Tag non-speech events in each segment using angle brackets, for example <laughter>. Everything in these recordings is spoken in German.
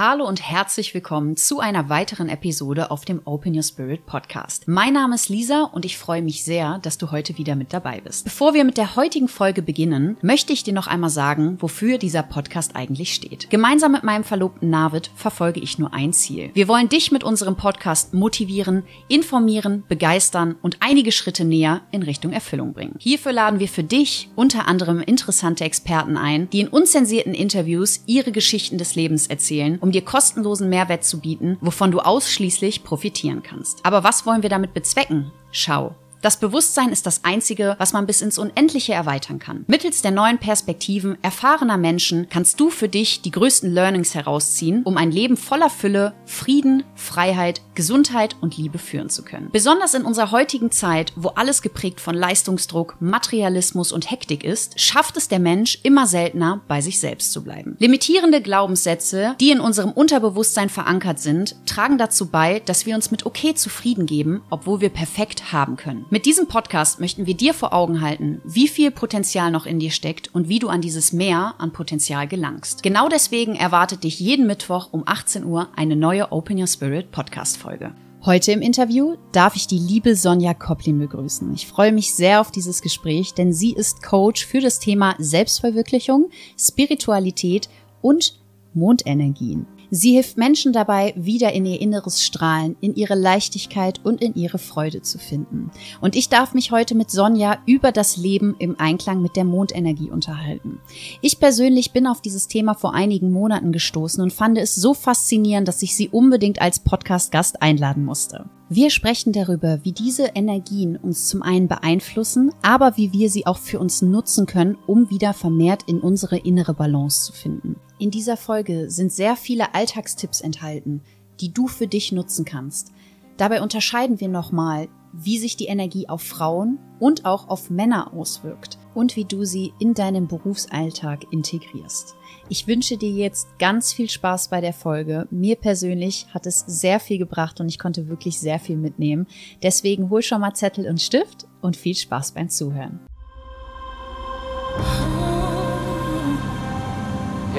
Hallo und herzlich willkommen zu einer weiteren Episode auf dem Open Your Spirit Podcast. Mein Name ist Lisa und ich freue mich sehr, dass du heute wieder mit dabei bist. Bevor wir mit der heutigen Folge beginnen, möchte ich dir noch einmal sagen, wofür dieser Podcast eigentlich steht. Gemeinsam mit meinem Verlobten Navid verfolge ich nur ein Ziel. Wir wollen dich mit unserem Podcast motivieren, informieren, begeistern und einige Schritte näher in Richtung Erfüllung bringen. Hierfür laden wir für dich unter anderem interessante Experten ein, die in unzensierten Interviews ihre Geschichten des Lebens erzählen um dir kostenlosen Mehrwert zu bieten, wovon du ausschließlich profitieren kannst. Aber was wollen wir damit bezwecken? Schau. Das Bewusstsein ist das Einzige, was man bis ins Unendliche erweitern kann. Mittels der neuen Perspektiven erfahrener Menschen kannst du für dich die größten Learnings herausziehen, um ein Leben voller Fülle, Frieden, Freiheit, Gesundheit und Liebe führen zu können. Besonders in unserer heutigen Zeit, wo alles geprägt von Leistungsdruck, Materialismus und Hektik ist, schafft es der Mensch immer seltener, bei sich selbst zu bleiben. Limitierende Glaubenssätze, die in unserem Unterbewusstsein verankert sind, tragen dazu bei, dass wir uns mit okay zufrieden geben, obwohl wir perfekt haben können. Mit diesem Podcast möchten wir dir vor Augen halten, wie viel Potenzial noch in dir steckt und wie du an dieses Mehr an Potenzial gelangst. Genau deswegen erwartet dich jeden Mittwoch um 18 Uhr eine neue Open Your Spirit Podcast Folge. Heute im Interview darf ich die liebe Sonja Koplin begrüßen. Ich freue mich sehr auf dieses Gespräch, denn sie ist Coach für das Thema Selbstverwirklichung, Spiritualität und Mondenergien. Sie hilft Menschen dabei, wieder in ihr inneres Strahlen, in ihre Leichtigkeit und in ihre Freude zu finden. Und ich darf mich heute mit Sonja über das Leben im Einklang mit der Mondenergie unterhalten. Ich persönlich bin auf dieses Thema vor einigen Monaten gestoßen und fand es so faszinierend, dass ich sie unbedingt als Podcast-Gast einladen musste. Wir sprechen darüber, wie diese Energien uns zum einen beeinflussen, aber wie wir sie auch für uns nutzen können, um wieder vermehrt in unsere innere Balance zu finden. In dieser Folge sind sehr viele Alltagstipps enthalten, die du für dich nutzen kannst. Dabei unterscheiden wir nochmal, wie sich die Energie auf Frauen und auch auf Männer auswirkt und wie du sie in deinem Berufsalltag integrierst. Ich wünsche dir jetzt ganz viel Spaß bei der Folge. Mir persönlich hat es sehr viel gebracht und ich konnte wirklich sehr viel mitnehmen. Deswegen hol schon mal Zettel und Stift und viel Spaß beim Zuhören.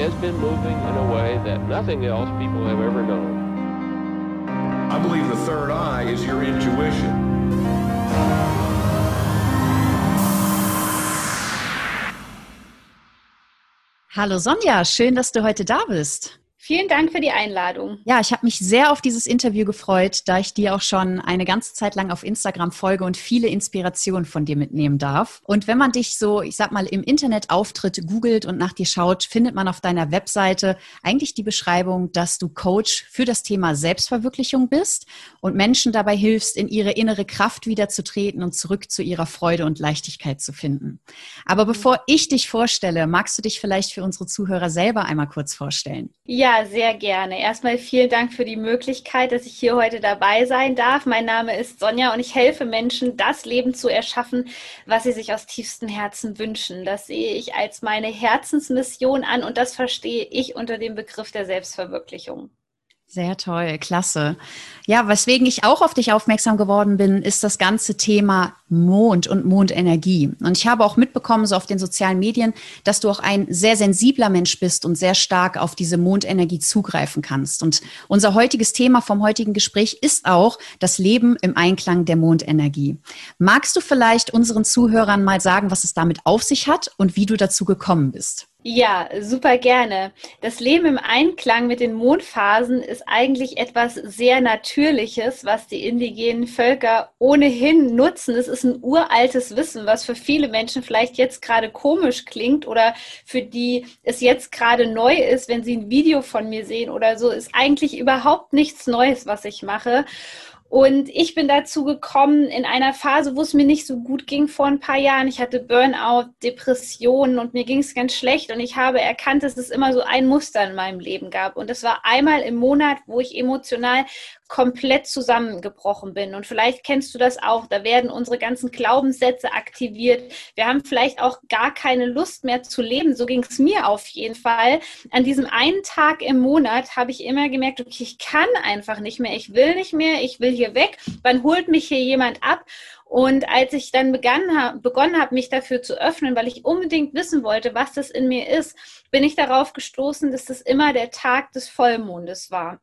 Has been moving in a way that nothing else people have ever known. I believe the third eye is your intuition. Hallo Sonja, schön, dass du heute da bist. Vielen Dank für die Einladung. Ja, ich habe mich sehr auf dieses Interview gefreut, da ich dir auch schon eine ganze Zeit lang auf Instagram folge und viele Inspirationen von dir mitnehmen darf. Und wenn man dich so, ich sag mal, im Internet auftritt, googelt und nach dir schaut, findet man auf deiner Webseite eigentlich die Beschreibung, dass du Coach für das Thema Selbstverwirklichung bist und Menschen dabei hilfst, in ihre innere Kraft wiederzutreten und zurück zu ihrer Freude und Leichtigkeit zu finden. Aber bevor ich dich vorstelle, magst du dich vielleicht für unsere Zuhörer selber einmal kurz vorstellen? Ja, sehr gerne. Erstmal vielen Dank für die Möglichkeit, dass ich hier heute dabei sein darf. Mein Name ist Sonja und ich helfe Menschen, das Leben zu erschaffen, was sie sich aus tiefstem Herzen wünschen. Das sehe ich als meine Herzensmission an und das verstehe ich unter dem Begriff der Selbstverwirklichung. Sehr toll, klasse. Ja, weswegen ich auch auf dich aufmerksam geworden bin, ist das ganze Thema Mond und Mondenergie. Und ich habe auch mitbekommen, so auf den sozialen Medien, dass du auch ein sehr sensibler Mensch bist und sehr stark auf diese Mondenergie zugreifen kannst. Und unser heutiges Thema vom heutigen Gespräch ist auch das Leben im Einklang der Mondenergie. Magst du vielleicht unseren Zuhörern mal sagen, was es damit auf sich hat und wie du dazu gekommen bist? Ja, super gerne. Das Leben im Einklang mit den Mondphasen ist eigentlich etwas sehr Natürliches, was die indigenen Völker ohnehin nutzen. Es ist ein uraltes Wissen, was für viele Menschen vielleicht jetzt gerade komisch klingt oder für die es jetzt gerade neu ist, wenn sie ein Video von mir sehen oder so, ist eigentlich überhaupt nichts Neues, was ich mache. Und ich bin dazu gekommen in einer Phase, wo es mir nicht so gut ging vor ein paar Jahren. Ich hatte Burnout, Depressionen und mir ging es ganz schlecht. Und ich habe erkannt, dass es immer so ein Muster in meinem Leben gab. Und das war einmal im Monat, wo ich emotional komplett zusammengebrochen bin. Und vielleicht kennst du das auch. Da werden unsere ganzen Glaubenssätze aktiviert. Wir haben vielleicht auch gar keine Lust mehr zu leben. So ging es mir auf jeden Fall. An diesem einen Tag im Monat habe ich immer gemerkt, okay, ich kann einfach nicht mehr. Ich will nicht mehr. Ich will hier weg. Wann holt mich hier jemand ab? Und als ich dann begann, begonnen habe, mich dafür zu öffnen, weil ich unbedingt wissen wollte, was das in mir ist, bin ich darauf gestoßen, dass das immer der Tag des Vollmondes war.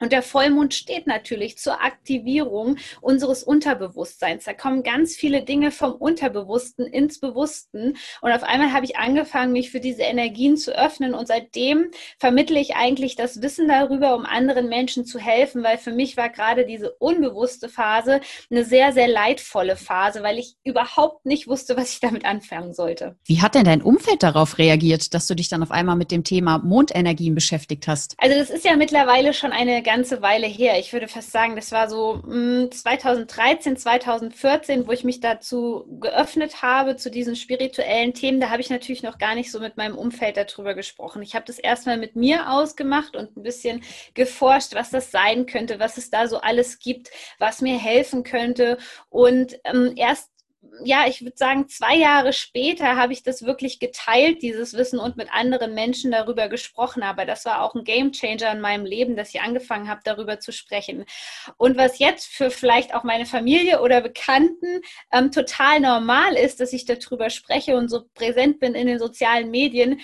Und der Vollmond steht natürlich zur Aktivierung unseres Unterbewusstseins. Da kommen ganz viele Dinge vom Unterbewussten ins Bewussten. Und auf einmal habe ich angefangen, mich für diese Energien zu öffnen. Und seitdem vermittle ich eigentlich das Wissen darüber, um anderen Menschen zu helfen, weil für mich war gerade diese unbewusste Phase eine sehr, sehr leidvolle Phase, weil ich überhaupt nicht wusste, was ich damit anfangen sollte. Wie hat denn dein Umfeld darauf reagiert, dass du dich dann auf einmal mit dem Thema Mondenergien beschäftigt hast? Also das ist ja mittlerweile schon eine ganze Weile her. Ich würde fast sagen, das war so mh, 2013, 2014, wo ich mich dazu geöffnet habe, zu diesen spirituellen Themen. Da habe ich natürlich noch gar nicht so mit meinem Umfeld darüber gesprochen. Ich habe das erstmal mit mir ausgemacht und ein bisschen geforscht, was das sein könnte, was es da so alles gibt, was mir helfen könnte. Und ähm, erst ja, ich würde sagen, zwei Jahre später habe ich das wirklich geteilt, dieses Wissen und mit anderen Menschen darüber gesprochen. Aber das war auch ein Game Changer in meinem Leben, dass ich angefangen habe, darüber zu sprechen. Und was jetzt für vielleicht auch meine Familie oder Bekannten ähm, total normal ist, dass ich darüber spreche und so präsent bin in den sozialen Medien,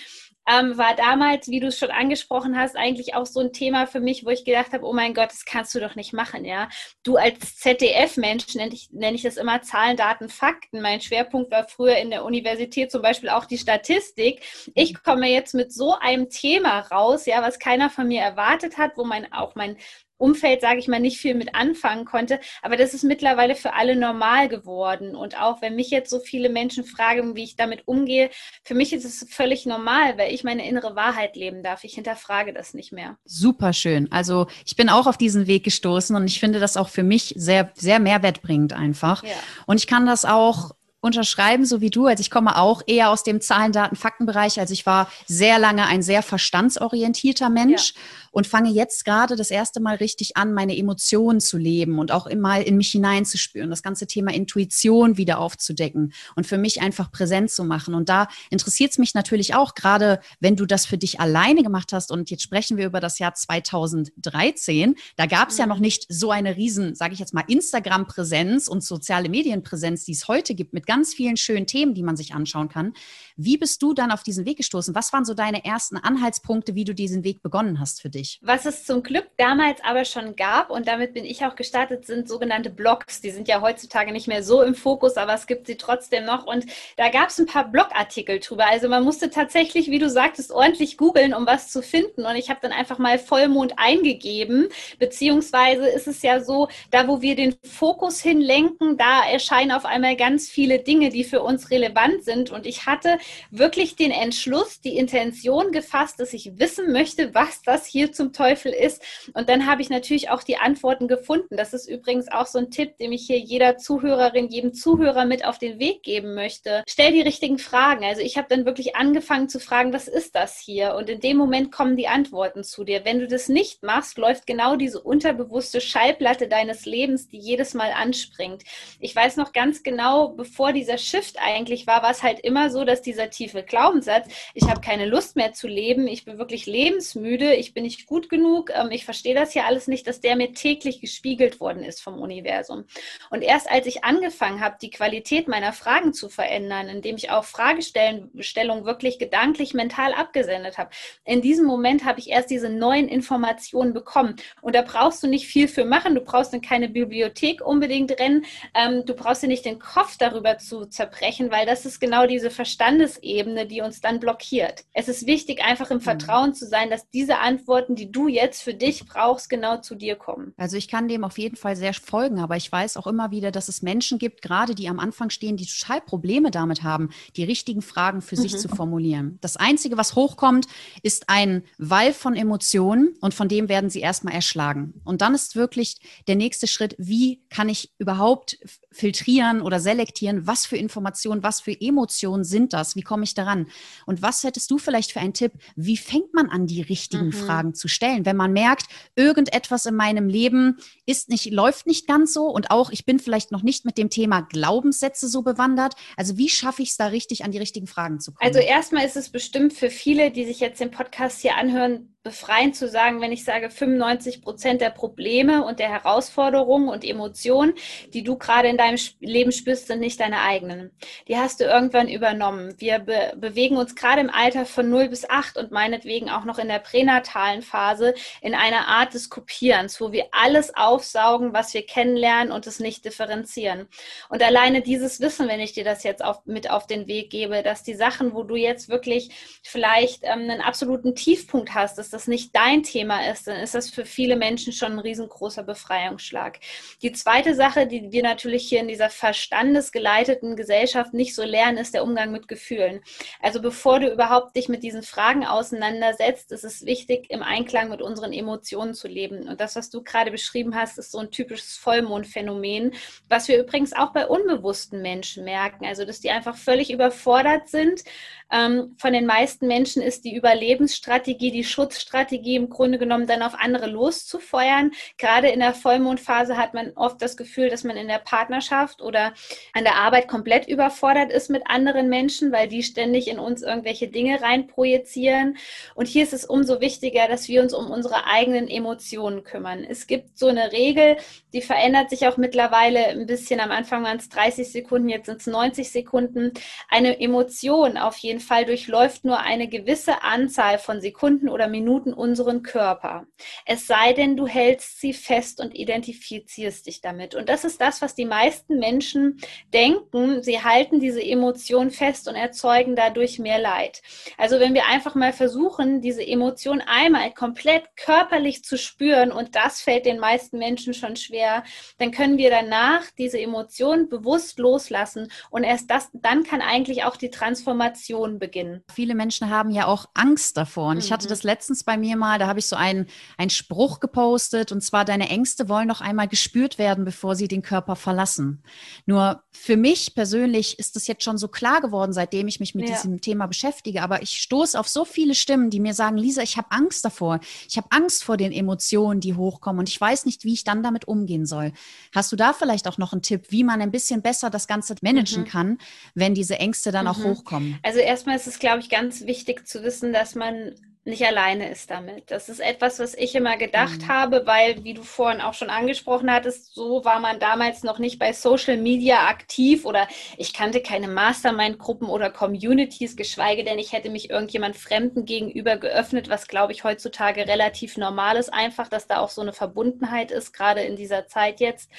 ähm, war damals, wie du es schon angesprochen hast, eigentlich auch so ein Thema für mich, wo ich gedacht habe, oh mein Gott, das kannst du doch nicht machen, ja. Du als ZDF-Mensch nenne ich, nenn ich das immer Zahlen, Daten, Fakten. Mein Schwerpunkt war früher in der Universität zum Beispiel auch die Statistik. Ich komme jetzt mit so einem Thema raus, ja, was keiner von mir erwartet hat, wo mein, auch mein Umfeld, sage ich mal, nicht viel mit anfangen konnte. Aber das ist mittlerweile für alle normal geworden. Und auch wenn mich jetzt so viele Menschen fragen, wie ich damit umgehe, für mich ist es völlig normal, weil ich meine innere Wahrheit leben darf. Ich hinterfrage das nicht mehr. Super schön. Also ich bin auch auf diesen Weg gestoßen und ich finde das auch für mich sehr, sehr mehrwertbringend einfach. Ja. Und ich kann das auch unterschreiben, so wie du. Also ich komme auch eher aus dem Zahlen, Daten, Faktenbereich. Also ich war sehr lange ein sehr verstandsorientierter Mensch. Ja und fange jetzt gerade das erste Mal richtig an, meine Emotionen zu leben und auch immer in mich hineinzuspüren, das ganze Thema Intuition wieder aufzudecken und für mich einfach präsent zu machen. Und da interessiert es mich natürlich auch, gerade wenn du das für dich alleine gemacht hast und jetzt sprechen wir über das Jahr 2013, da gab es ja noch mhm. nicht so eine riesen, sage ich jetzt mal, Instagram-Präsenz und soziale Medienpräsenz, die es heute gibt, mit ganz vielen schönen Themen, die man sich anschauen kann. Wie bist du dann auf diesen Weg gestoßen? Was waren so deine ersten Anhaltspunkte, wie du diesen Weg begonnen hast für dich? Nicht. Was es zum Glück damals aber schon gab, und damit bin ich auch gestartet, sind sogenannte Blogs. Die sind ja heutzutage nicht mehr so im Fokus, aber es gibt sie trotzdem noch. Und da gab es ein paar Blogartikel drüber. Also man musste tatsächlich, wie du sagtest, ordentlich googeln, um was zu finden. Und ich habe dann einfach mal Vollmond eingegeben. Beziehungsweise ist es ja so, da wo wir den Fokus hinlenken, da erscheinen auf einmal ganz viele Dinge, die für uns relevant sind. Und ich hatte wirklich den Entschluss, die Intention gefasst, dass ich wissen möchte, was das hier zum Teufel ist. Und dann habe ich natürlich auch die Antworten gefunden. Das ist übrigens auch so ein Tipp, den ich hier jeder Zuhörerin, jedem Zuhörer mit auf den Weg geben möchte. Stell die richtigen Fragen. Also ich habe dann wirklich angefangen zu fragen, was ist das hier? Und in dem Moment kommen die Antworten zu dir. Wenn du das nicht machst, läuft genau diese unterbewusste Schallplatte deines Lebens, die jedes Mal anspringt. Ich weiß noch ganz genau, bevor dieser Shift eigentlich war, war es halt immer so, dass dieser tiefe Glaubenssatz, ich habe keine Lust mehr zu leben, ich bin wirklich lebensmüde, ich bin nicht gut genug, ähm, ich verstehe das hier alles nicht, dass der mir täglich gespiegelt worden ist vom Universum. Und erst als ich angefangen habe, die Qualität meiner Fragen zu verändern, indem ich auch Fragestellungen wirklich gedanklich, mental abgesendet habe, in diesem Moment habe ich erst diese neuen Informationen bekommen. Und da brauchst du nicht viel für machen, du brauchst in keine Bibliothek unbedingt rennen, ähm, du brauchst dir nicht den Kopf darüber zu zerbrechen, weil das ist genau diese Verstandesebene, die uns dann blockiert. Es ist wichtig, einfach im mhm. Vertrauen zu sein, dass diese Antworten Antworten, die du jetzt für dich brauchst, genau zu dir kommen. Also ich kann dem auf jeden Fall sehr folgen, aber ich weiß auch immer wieder, dass es Menschen gibt, gerade die am Anfang stehen, die total Probleme damit haben, die richtigen Fragen für mhm. sich zu formulieren. Das Einzige, was hochkommt, ist ein Wall von Emotionen und von dem werden sie erstmal erschlagen. Und dann ist wirklich der nächste Schritt, wie kann ich überhaupt filtrieren oder selektieren, was für Informationen, was für Emotionen sind das, wie komme ich daran? Und was hättest du vielleicht für einen Tipp, wie fängt man an, die richtigen mhm. Fragen Zu stellen, wenn man merkt, irgendetwas in meinem Leben ist nicht, läuft nicht ganz so und auch ich bin vielleicht noch nicht mit dem Thema Glaubenssätze so bewandert. Also wie schaffe ich es da richtig an die richtigen Fragen zu kommen? Also erstmal ist es bestimmt für viele, die sich jetzt den Podcast hier anhören, befreiend zu sagen, wenn ich sage, 95 Prozent der Probleme und der Herausforderungen und Emotionen, die du gerade in deinem Leben spürst, sind nicht deine eigenen. Die hast du irgendwann übernommen. Wir be bewegen uns gerade im Alter von 0 bis 8 und meinetwegen auch noch in der pränatalen Phase in einer Art des Kopierens, wo wir alles aufsaugen, was wir kennenlernen und es nicht differenzieren. Und alleine dieses Wissen, wenn ich dir das jetzt auf, mit auf den Weg gebe, dass die Sachen, wo du jetzt wirklich vielleicht ähm, einen absoluten Tiefpunkt hast, dass das nicht dein Thema ist, dann ist das für viele Menschen schon ein riesengroßer Befreiungsschlag. Die zweite Sache, die wir natürlich hier in dieser verstandesgeleiteten Gesellschaft nicht so lernen, ist der Umgang mit Gefühlen. Also bevor du überhaupt dich mit diesen Fragen auseinandersetzt, ist es wichtig, im Einklang mit unseren Emotionen zu leben. Und das, was du gerade beschrieben hast, ist so ein typisches Vollmondphänomen, was wir übrigens auch bei unbewussten Menschen merken. Also, dass die einfach völlig überfordert sind. Ähm, von den meisten Menschen ist die Überlebensstrategie, die Schutz Strategie im Grunde genommen dann auf andere loszufeuern. Gerade in der Vollmondphase hat man oft das Gefühl, dass man in der Partnerschaft oder an der Arbeit komplett überfordert ist mit anderen Menschen, weil die ständig in uns irgendwelche Dinge reinprojizieren. Und hier ist es umso wichtiger, dass wir uns um unsere eigenen Emotionen kümmern. Es gibt so eine Regel, die verändert sich auch mittlerweile ein bisschen. Am Anfang waren es 30 Sekunden, jetzt sind es 90 Sekunden. Eine Emotion auf jeden Fall durchläuft nur eine gewisse Anzahl von Sekunden oder Minuten unseren Körper. Es sei denn, du hältst sie fest und identifizierst dich damit. Und das ist das, was die meisten Menschen denken. Sie halten diese Emotion fest und erzeugen dadurch mehr Leid. Also wenn wir einfach mal versuchen, diese Emotion einmal komplett körperlich zu spüren, und das fällt den meisten Menschen schon schwer, dann können wir danach diese Emotion bewusst loslassen und erst das, dann kann eigentlich auch die Transformation beginnen. Viele Menschen haben ja auch Angst davor. Und mhm. ich hatte mhm. das letztens bei mir mal, da habe ich so einen, einen Spruch gepostet und zwar, deine Ängste wollen noch einmal gespürt werden, bevor sie den Körper verlassen. Nur für mich persönlich ist es jetzt schon so klar geworden, seitdem ich mich mit ja. diesem Thema beschäftige, aber ich stoße auf so viele Stimmen, die mir sagen, Lisa, ich habe Angst davor. Ich habe Angst vor den Emotionen, die hochkommen und ich weiß nicht, wie ich dann damit umgehen soll. Hast du da vielleicht auch noch einen Tipp, wie man ein bisschen besser das Ganze managen mhm. kann, wenn diese Ängste dann mhm. auch hochkommen? Also erstmal ist es, glaube ich, ganz wichtig zu wissen, dass man nicht alleine ist damit. Das ist etwas, was ich immer gedacht mhm. habe, weil, wie du vorhin auch schon angesprochen hattest, so war man damals noch nicht bei Social Media aktiv oder ich kannte keine Mastermind-Gruppen oder Communities, geschweige denn ich hätte mich irgendjemand Fremden gegenüber geöffnet, was glaube ich heutzutage relativ normal ist, einfach, dass da auch so eine Verbundenheit ist, gerade in dieser Zeit jetzt.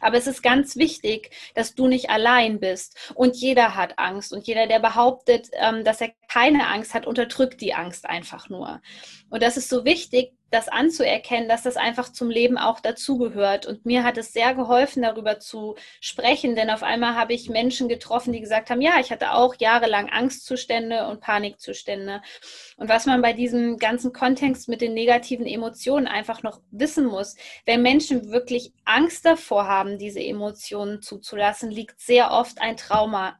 Aber es ist ganz wichtig, dass du nicht allein bist und jeder hat Angst und jeder, der behauptet, ähm, dass er keine Angst hat, unterdrückt die Angst einfach nur. Und das ist so wichtig, das anzuerkennen, dass das einfach zum Leben auch dazugehört. Und mir hat es sehr geholfen, darüber zu sprechen, denn auf einmal habe ich Menschen getroffen, die gesagt haben, ja, ich hatte auch jahrelang Angstzustände und Panikzustände. Und was man bei diesem ganzen Kontext mit den negativen Emotionen einfach noch wissen muss, wenn Menschen wirklich Angst davor haben, diese Emotionen zuzulassen, liegt sehr oft ein Trauma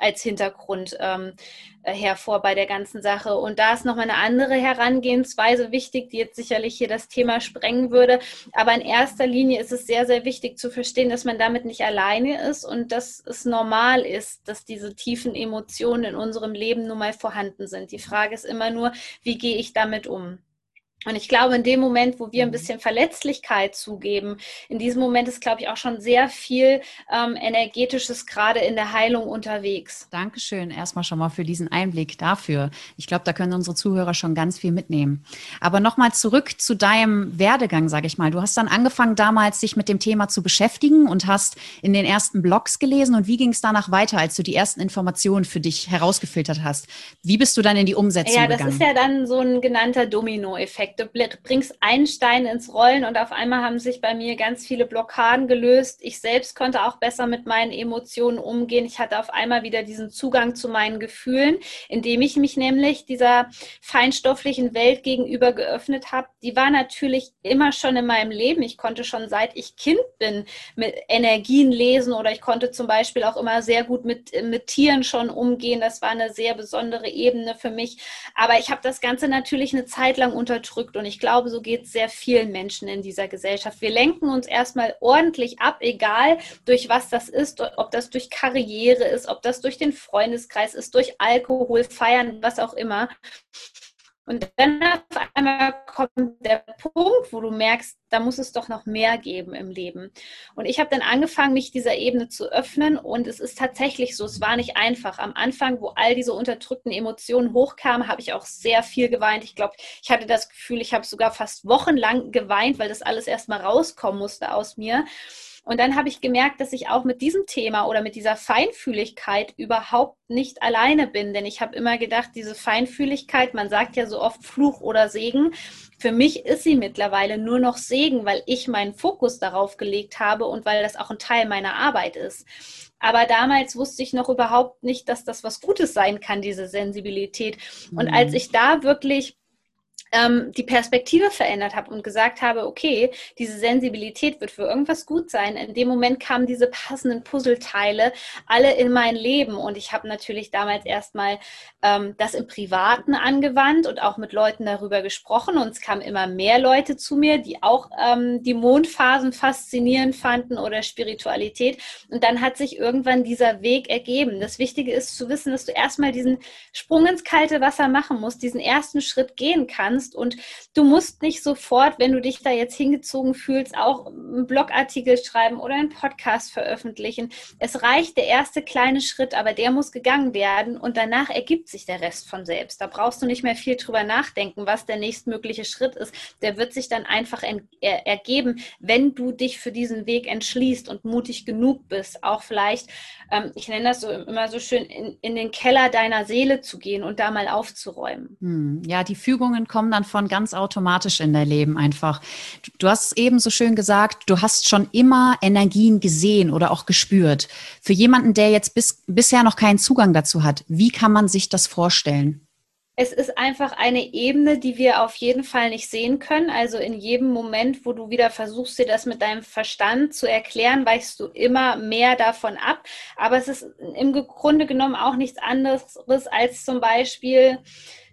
als Hintergrund ähm, äh, hervor bei der ganzen Sache. Und da ist nochmal eine andere Herangehensweise wichtig, die jetzt sicherlich hier das Thema sprengen würde. Aber in erster Linie ist es sehr, sehr wichtig zu verstehen, dass man damit nicht alleine ist und dass es normal ist, dass diese tiefen Emotionen in unserem Leben nun mal vorhanden sind. Die Frage ist immer nur, wie gehe ich damit um? Und ich glaube, in dem Moment, wo wir ein mhm. bisschen Verletzlichkeit zugeben, in diesem Moment ist, glaube ich, auch schon sehr viel ähm, energetisches gerade in der Heilung unterwegs. Dankeschön erstmal schon mal für diesen Einblick dafür. Ich glaube, da können unsere Zuhörer schon ganz viel mitnehmen. Aber nochmal zurück zu deinem Werdegang, sage ich mal. Du hast dann angefangen damals, dich mit dem Thema zu beschäftigen und hast in den ersten Blogs gelesen. Und wie ging es danach weiter, als du die ersten Informationen für dich herausgefiltert hast? Wie bist du dann in die Umsetzung gegangen? Ja, das ist ja dann so ein genannter Dominoeffekt. Du bringst einen Stein ins Rollen und auf einmal haben sich bei mir ganz viele Blockaden gelöst. Ich selbst konnte auch besser mit meinen Emotionen umgehen. Ich hatte auf einmal wieder diesen Zugang zu meinen Gefühlen, indem ich mich nämlich dieser feinstofflichen Welt gegenüber geöffnet habe. Die war natürlich immer schon in meinem Leben. Ich konnte schon seit ich Kind bin mit Energien lesen oder ich konnte zum Beispiel auch immer sehr gut mit, mit Tieren schon umgehen. Das war eine sehr besondere Ebene für mich. Aber ich habe das Ganze natürlich eine Zeit lang unterdrückt unterdrückt. Und ich glaube, so geht es sehr vielen Menschen in dieser Gesellschaft. Wir lenken uns erstmal ordentlich ab, egal durch was das ist, ob das durch Karriere ist, ob das durch den Freundeskreis ist, durch Alkohol, Feiern, was auch immer. Und dann auf einmal kommt der Punkt, wo du merkst, da muss es doch noch mehr geben im Leben. Und ich habe dann angefangen, mich dieser Ebene zu öffnen. Und es ist tatsächlich so, es war nicht einfach. Am Anfang, wo all diese unterdrückten Emotionen hochkamen, habe ich auch sehr viel geweint. Ich glaube, ich hatte das Gefühl, ich habe sogar fast wochenlang geweint, weil das alles erstmal rauskommen musste aus mir. Und dann habe ich gemerkt, dass ich auch mit diesem Thema oder mit dieser Feinfühligkeit überhaupt nicht alleine bin. Denn ich habe immer gedacht, diese Feinfühligkeit, man sagt ja so oft Fluch oder Segen. Für mich ist sie mittlerweile nur noch Segen, weil ich meinen Fokus darauf gelegt habe und weil das auch ein Teil meiner Arbeit ist. Aber damals wusste ich noch überhaupt nicht, dass das was Gutes sein kann, diese Sensibilität. Und mhm. als ich da wirklich ähm, die Perspektive verändert habe und gesagt habe, okay, diese Sensibilität wird für irgendwas gut sein. In dem Moment kamen diese passenden Puzzleteile alle in mein Leben und ich habe natürlich damals erstmal ähm, das im Privaten angewandt und auch mit Leuten darüber gesprochen und es kamen immer mehr Leute zu mir, die auch ähm, die Mondphasen faszinierend fanden oder Spiritualität und dann hat sich irgendwann dieser Weg ergeben. Das Wichtige ist zu wissen, dass du erstmal diesen Sprung ins kalte Wasser machen musst, diesen ersten Schritt gehen kannst kannst. Und du musst nicht sofort, wenn du dich da jetzt hingezogen fühlst, auch einen Blogartikel schreiben oder einen Podcast veröffentlichen. Es reicht der erste kleine Schritt, aber der muss gegangen werden und danach ergibt sich der Rest von selbst. Da brauchst du nicht mehr viel drüber nachdenken, was der nächstmögliche Schritt ist. Der wird sich dann einfach er ergeben, wenn du dich für diesen Weg entschließt und mutig genug bist, auch vielleicht, ähm, ich nenne das so immer so schön, in, in den Keller deiner Seele zu gehen und da mal aufzuräumen. Hm, ja, die Fügungen kommen kommen dann von ganz automatisch in dein Leben einfach. Du hast eben so schön gesagt, du hast schon immer Energien gesehen oder auch gespürt. Für jemanden, der jetzt bis, bisher noch keinen Zugang dazu hat, wie kann man sich das vorstellen? Es ist einfach eine Ebene, die wir auf jeden Fall nicht sehen können. Also in jedem Moment, wo du wieder versuchst, dir das mit deinem Verstand zu erklären, weichst du immer mehr davon ab. Aber es ist im Grunde genommen auch nichts anderes als zum Beispiel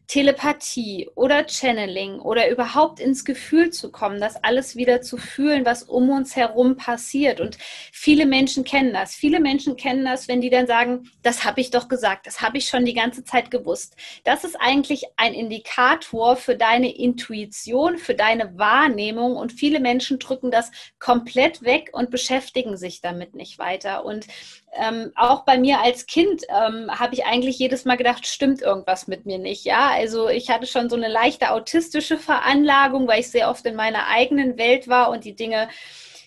Telepathie oder Channeling oder überhaupt ins Gefühl zu kommen, das alles wieder zu fühlen, was um uns herum passiert. Und viele Menschen kennen das. Viele Menschen kennen das, wenn die dann sagen, das habe ich doch gesagt, das habe ich schon die ganze Zeit gewusst. Das ist eigentlich ein Indikator für deine Intuition, für deine Wahrnehmung. Und viele Menschen drücken das komplett weg und beschäftigen sich damit nicht weiter. Und ähm, auch bei mir als Kind ähm, habe ich eigentlich jedes Mal gedacht, stimmt irgendwas mit mir nicht. Ja, also ich hatte schon so eine leichte autistische Veranlagung, weil ich sehr oft in meiner eigenen Welt war und die Dinge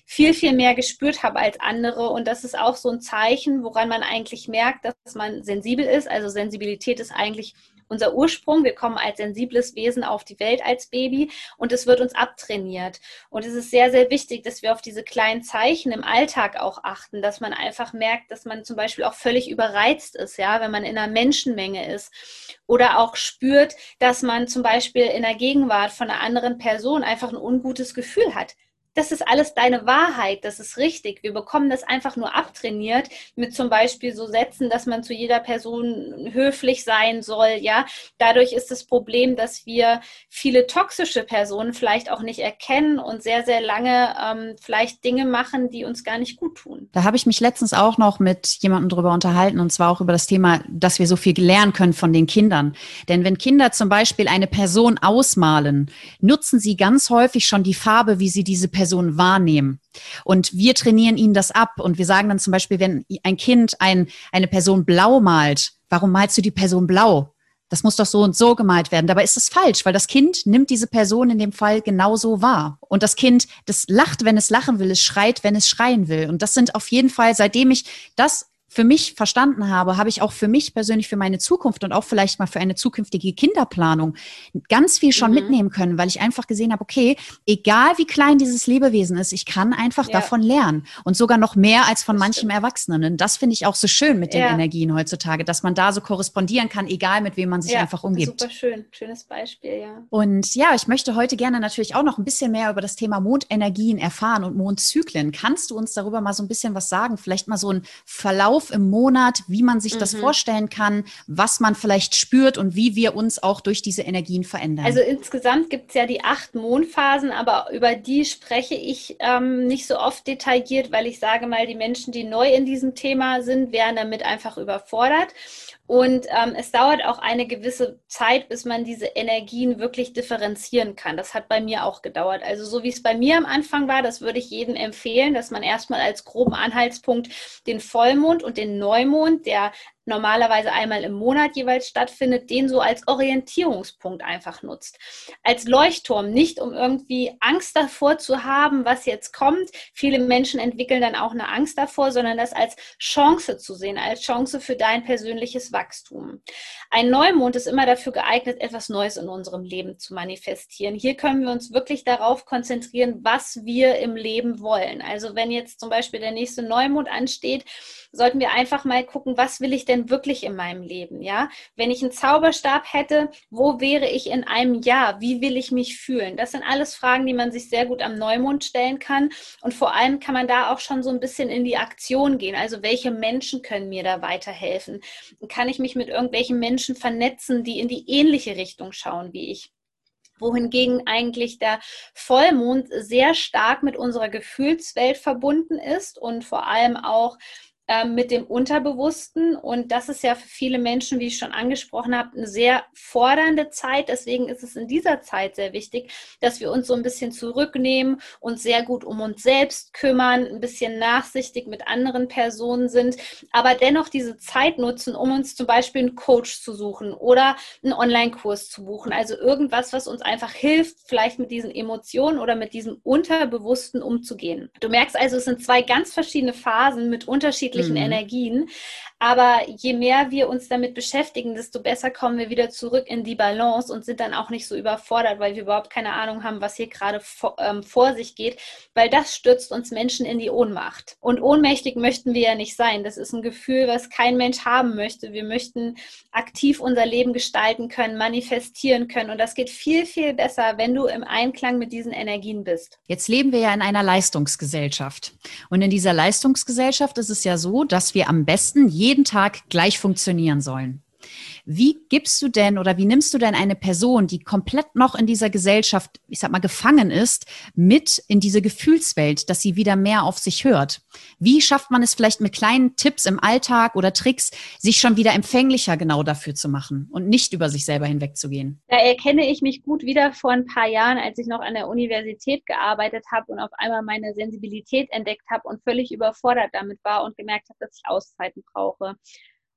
viel, viel mehr gespürt habe als andere. Und das ist auch so ein Zeichen, woran man eigentlich merkt, dass man sensibel ist. Also Sensibilität ist eigentlich unser Ursprung. Wir kommen als sensibles Wesen auf die Welt als Baby und es wird uns abtrainiert. Und es ist sehr, sehr wichtig, dass wir auf diese kleinen Zeichen im Alltag auch achten, dass man einfach merkt, dass man zum Beispiel auch völlig überreizt ist, ja, wenn man in einer Menschenmenge ist. Oder auch spürt, dass man zum Beispiel in der Gegenwart von einer anderen Person einfach ein ungutes Gefühl hat das ist alles deine Wahrheit, das ist richtig. Wir bekommen das einfach nur abtrainiert mit zum Beispiel so Sätzen, dass man zu jeder Person höflich sein soll. Ja, dadurch ist das Problem, dass wir viele toxische Personen vielleicht auch nicht erkennen und sehr, sehr lange ähm, vielleicht Dinge machen, die uns gar nicht gut tun. Da habe ich mich letztens auch noch mit jemandem drüber unterhalten und zwar auch über das Thema, dass wir so viel lernen können von den Kindern. Denn wenn Kinder zum Beispiel eine Person ausmalen, nutzen sie ganz häufig schon die Farbe, wie sie diese Person Person wahrnehmen. Und wir trainieren ihnen das ab. Und wir sagen dann zum Beispiel, wenn ein Kind ein, eine Person blau malt, warum malst du die Person blau? Das muss doch so und so gemalt werden. Dabei ist es falsch, weil das Kind nimmt diese Person in dem Fall genauso wahr. Und das Kind, das lacht, wenn es lachen will, es schreit, wenn es schreien will. Und das sind auf jeden Fall, seitdem ich das für mich verstanden habe, habe ich auch für mich persönlich, für meine Zukunft und auch vielleicht mal für eine zukünftige Kinderplanung ganz viel schon mhm. mitnehmen können, weil ich einfach gesehen habe, okay, egal wie klein dieses Lebewesen ist, ich kann einfach ja. davon lernen und sogar noch mehr als von das manchem stimmt. Erwachsenen. Und das finde ich auch so schön mit den ja. Energien heutzutage, dass man da so korrespondieren kann, egal mit wem man sich ja, einfach umgibt. Super schön, schönes Beispiel, ja. Und ja, ich möchte heute gerne natürlich auch noch ein bisschen mehr über das Thema Mondenergien erfahren und Mondzyklen. Kannst du uns darüber mal so ein bisschen was sagen? Vielleicht mal so ein Verlauf Ablauf im Monat, wie man sich mhm. das vorstellen kann, was man vielleicht spürt und wie wir uns auch durch diese Energien verändern? Also insgesamt gibt es ja die acht Mondphasen, aber über die spreche ich ähm, nicht so oft detailliert, weil ich sage mal, die Menschen, die neu in diesem Thema sind, werden damit einfach überfordert. Und ähm, es dauert auch eine gewisse Zeit, bis man diese Energien wirklich differenzieren kann. Das hat bei mir auch gedauert. Also so wie es bei mir am Anfang war, das würde ich jedem empfehlen, dass man erstmal als groben Anhaltspunkt den Vollmond und den Neumond, der normalerweise einmal im Monat jeweils stattfindet, den so als Orientierungspunkt einfach nutzt. Als Leuchtturm, nicht um irgendwie Angst davor zu haben, was jetzt kommt. Viele Menschen entwickeln dann auch eine Angst davor, sondern das als Chance zu sehen, als Chance für dein persönliches Wachstum. Ein Neumond ist immer dafür geeignet, etwas Neues in unserem Leben zu manifestieren. Hier können wir uns wirklich darauf konzentrieren, was wir im Leben wollen. Also wenn jetzt zum Beispiel der nächste Neumond ansteht, sollten wir einfach mal gucken, was will ich denn wirklich in meinem Leben, ja? Wenn ich einen Zauberstab hätte, wo wäre ich in einem Jahr? Wie will ich mich fühlen? Das sind alles Fragen, die man sich sehr gut am Neumond stellen kann und vor allem kann man da auch schon so ein bisschen in die Aktion gehen. Also welche Menschen können mir da weiterhelfen? Kann ich mich mit irgendwelchen Menschen vernetzen, die in die ähnliche Richtung schauen wie ich? wohingegen eigentlich der Vollmond sehr stark mit unserer Gefühlswelt verbunden ist und vor allem auch mit dem Unterbewussten. Und das ist ja für viele Menschen, wie ich schon angesprochen habe, eine sehr fordernde Zeit. Deswegen ist es in dieser Zeit sehr wichtig, dass wir uns so ein bisschen zurücknehmen und sehr gut um uns selbst kümmern, ein bisschen nachsichtig mit anderen Personen sind, aber dennoch diese Zeit nutzen, um uns zum Beispiel einen Coach zu suchen oder einen Online-Kurs zu buchen. Also irgendwas, was uns einfach hilft, vielleicht mit diesen Emotionen oder mit diesem Unterbewussten umzugehen. Du merkst also, es sind zwei ganz verschiedene Phasen mit unterschiedlichen unterschiedlichen mhm. Energien. Aber je mehr wir uns damit beschäftigen, desto besser kommen wir wieder zurück in die Balance und sind dann auch nicht so überfordert, weil wir überhaupt keine Ahnung haben, was hier gerade vor, ähm, vor sich geht, weil das stürzt uns Menschen in die Ohnmacht. Und ohnmächtig möchten wir ja nicht sein. Das ist ein Gefühl, was kein Mensch haben möchte. Wir möchten aktiv unser Leben gestalten können, manifestieren können. Und das geht viel, viel besser, wenn du im Einklang mit diesen Energien bist. Jetzt leben wir ja in einer Leistungsgesellschaft. Und in dieser Leistungsgesellschaft ist es ja so, dass wir am besten jeden Tag gleich funktionieren sollen. Wie gibst du denn oder wie nimmst du denn eine Person, die komplett noch in dieser Gesellschaft, ich sag mal, gefangen ist, mit in diese Gefühlswelt, dass sie wieder mehr auf sich hört? Wie schafft man es vielleicht mit kleinen Tipps im Alltag oder Tricks, sich schon wieder empfänglicher genau dafür zu machen und nicht über sich selber hinwegzugehen? Da erkenne ich mich gut wieder vor ein paar Jahren, als ich noch an der Universität gearbeitet habe und auf einmal meine Sensibilität entdeckt habe und völlig überfordert damit war und gemerkt habe, dass ich Auszeiten brauche.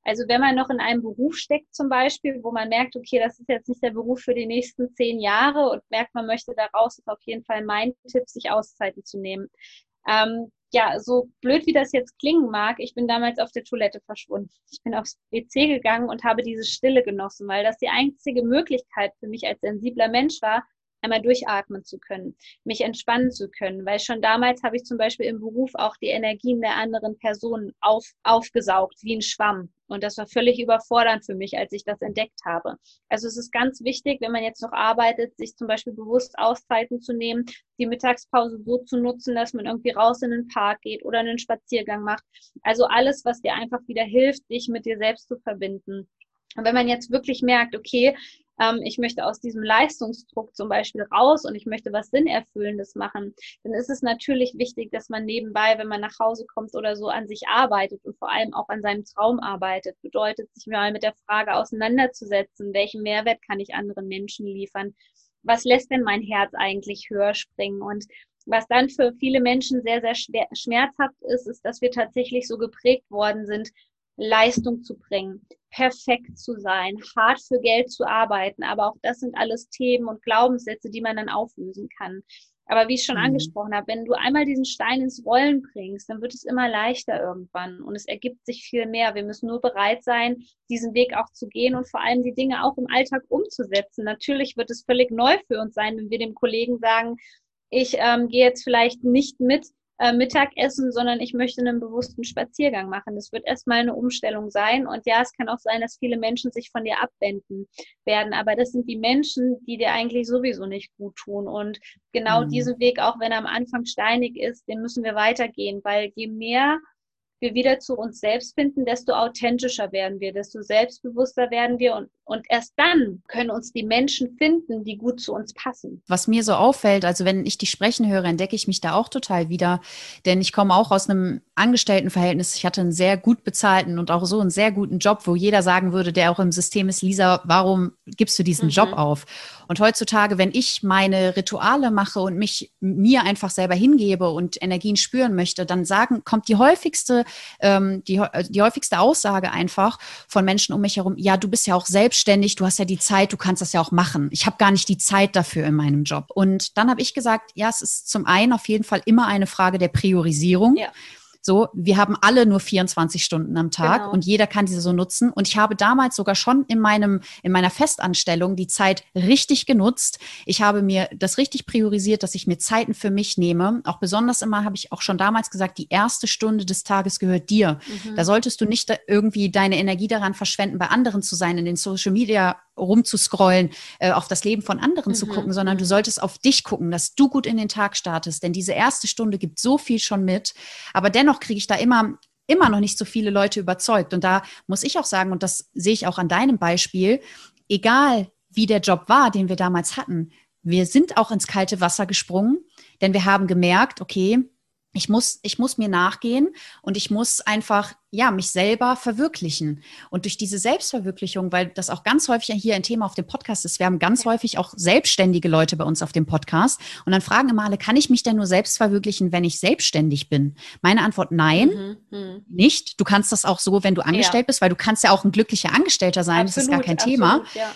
Also wenn man noch in einem Beruf steckt zum Beispiel, wo man merkt, okay, das ist jetzt nicht der Beruf für die nächsten zehn Jahre und merkt, man möchte da raus, ist auf jeden Fall mein Tipp, sich Auszeiten zu nehmen. Ähm, ja, so blöd wie das jetzt klingen mag, ich bin damals auf der Toilette verschwunden. Ich bin aufs WC gegangen und habe diese Stille genossen, weil das die einzige Möglichkeit für mich als sensibler Mensch war, einmal durchatmen zu können, mich entspannen zu können, weil schon damals habe ich zum Beispiel im Beruf auch die Energien der anderen Personen auf, aufgesaugt, wie ein Schwamm. Und das war völlig überfordernd für mich, als ich das entdeckt habe. Also es ist ganz wichtig, wenn man jetzt noch arbeitet, sich zum Beispiel bewusst Auszeiten zu nehmen, die Mittagspause so zu nutzen, dass man irgendwie raus in den Park geht oder einen Spaziergang macht. Also alles, was dir einfach wieder hilft, dich mit dir selbst zu verbinden. Und wenn man jetzt wirklich merkt, okay, ähm, ich möchte aus diesem Leistungsdruck zum Beispiel raus und ich möchte was Sinnerfüllendes machen, dann ist es natürlich wichtig, dass man nebenbei, wenn man nach Hause kommt oder so, an sich arbeitet und vor allem auch an seinem Traum arbeitet. Bedeutet, sich mal mit der Frage auseinanderzusetzen, welchen Mehrwert kann ich anderen Menschen liefern? Was lässt denn mein Herz eigentlich höher springen? Und was dann für viele Menschen sehr, sehr schmerzhaft ist, ist, dass wir tatsächlich so geprägt worden sind, Leistung zu bringen, perfekt zu sein, hart für Geld zu arbeiten. Aber auch das sind alles Themen und Glaubenssätze, die man dann auflösen kann. Aber wie ich schon mhm. angesprochen habe, wenn du einmal diesen Stein ins Rollen bringst, dann wird es immer leichter irgendwann und es ergibt sich viel mehr. Wir müssen nur bereit sein, diesen Weg auch zu gehen und vor allem die Dinge auch im Alltag umzusetzen. Natürlich wird es völlig neu für uns sein, wenn wir dem Kollegen sagen, ich ähm, gehe jetzt vielleicht nicht mit äh, Mittagessen, sondern ich möchte einen bewussten Spaziergang machen. Das wird erstmal eine Umstellung sein. Und ja, es kann auch sein, dass viele Menschen sich von dir abwenden werden. Aber das sind die Menschen, die dir eigentlich sowieso nicht gut tun. Und genau mhm. diesen Weg, auch wenn er am Anfang steinig ist, den müssen wir weitergehen, weil je mehr wir wieder zu uns selbst finden, desto authentischer werden wir, desto selbstbewusster werden wir und, und erst dann können uns die Menschen finden, die gut zu uns passen. Was mir so auffällt, also wenn ich dich sprechen höre, entdecke ich mich da auch total wieder, denn ich komme auch aus einem Angestelltenverhältnis. Ich hatte einen sehr gut bezahlten und auch so einen sehr guten Job, wo jeder sagen würde, der auch im System ist, Lisa, warum gibst du diesen mhm. Job auf? Und heutzutage, wenn ich meine Rituale mache und mich mir einfach selber hingebe und Energien spüren möchte, dann sagen, kommt die häufigste, ähm, die, die häufigste Aussage einfach von Menschen um mich herum, ja, du bist ja auch selbstständig, du hast ja die Zeit, du kannst das ja auch machen. Ich habe gar nicht die Zeit dafür in meinem Job. Und dann habe ich gesagt, ja, es ist zum einen auf jeden Fall immer eine Frage der Priorisierung. Ja. So, wir haben alle nur 24 Stunden am Tag genau. und jeder kann diese so nutzen. Und ich habe damals sogar schon in meinem, in meiner Festanstellung die Zeit richtig genutzt. Ich habe mir das richtig priorisiert, dass ich mir Zeiten für mich nehme. Auch besonders immer habe ich auch schon damals gesagt, die erste Stunde des Tages gehört dir. Mhm. Da solltest du nicht irgendwie deine Energie daran verschwenden, bei anderen zu sein, in den Social Media rumzuscrollen, äh, auf das Leben von anderen mhm. zu gucken, sondern du mhm. solltest auf dich gucken, dass du gut in den Tag startest. Denn diese erste Stunde gibt so viel schon mit. Aber dennoch kriege ich da immer immer noch nicht so viele Leute überzeugt. Und da muss ich auch sagen, und das sehe ich auch an deinem Beispiel, egal wie der Job war, den wir damals hatten, wir sind auch ins kalte Wasser gesprungen, denn wir haben gemerkt, okay, ich muss, ich muss mir nachgehen und ich muss einfach, ja, mich selber verwirklichen. Und durch diese Selbstverwirklichung, weil das auch ganz häufig hier ein Thema auf dem Podcast ist, wir haben ganz häufig auch selbstständige Leute bei uns auf dem Podcast. Und dann fragen immer alle, kann ich mich denn nur selbst verwirklichen, wenn ich selbstständig bin? Meine Antwort, nein, mhm, mh. nicht. Du kannst das auch so, wenn du angestellt ja. bist, weil du kannst ja auch ein glücklicher Angestellter sein, absolut, das ist gar kein absolut, Thema. Ja.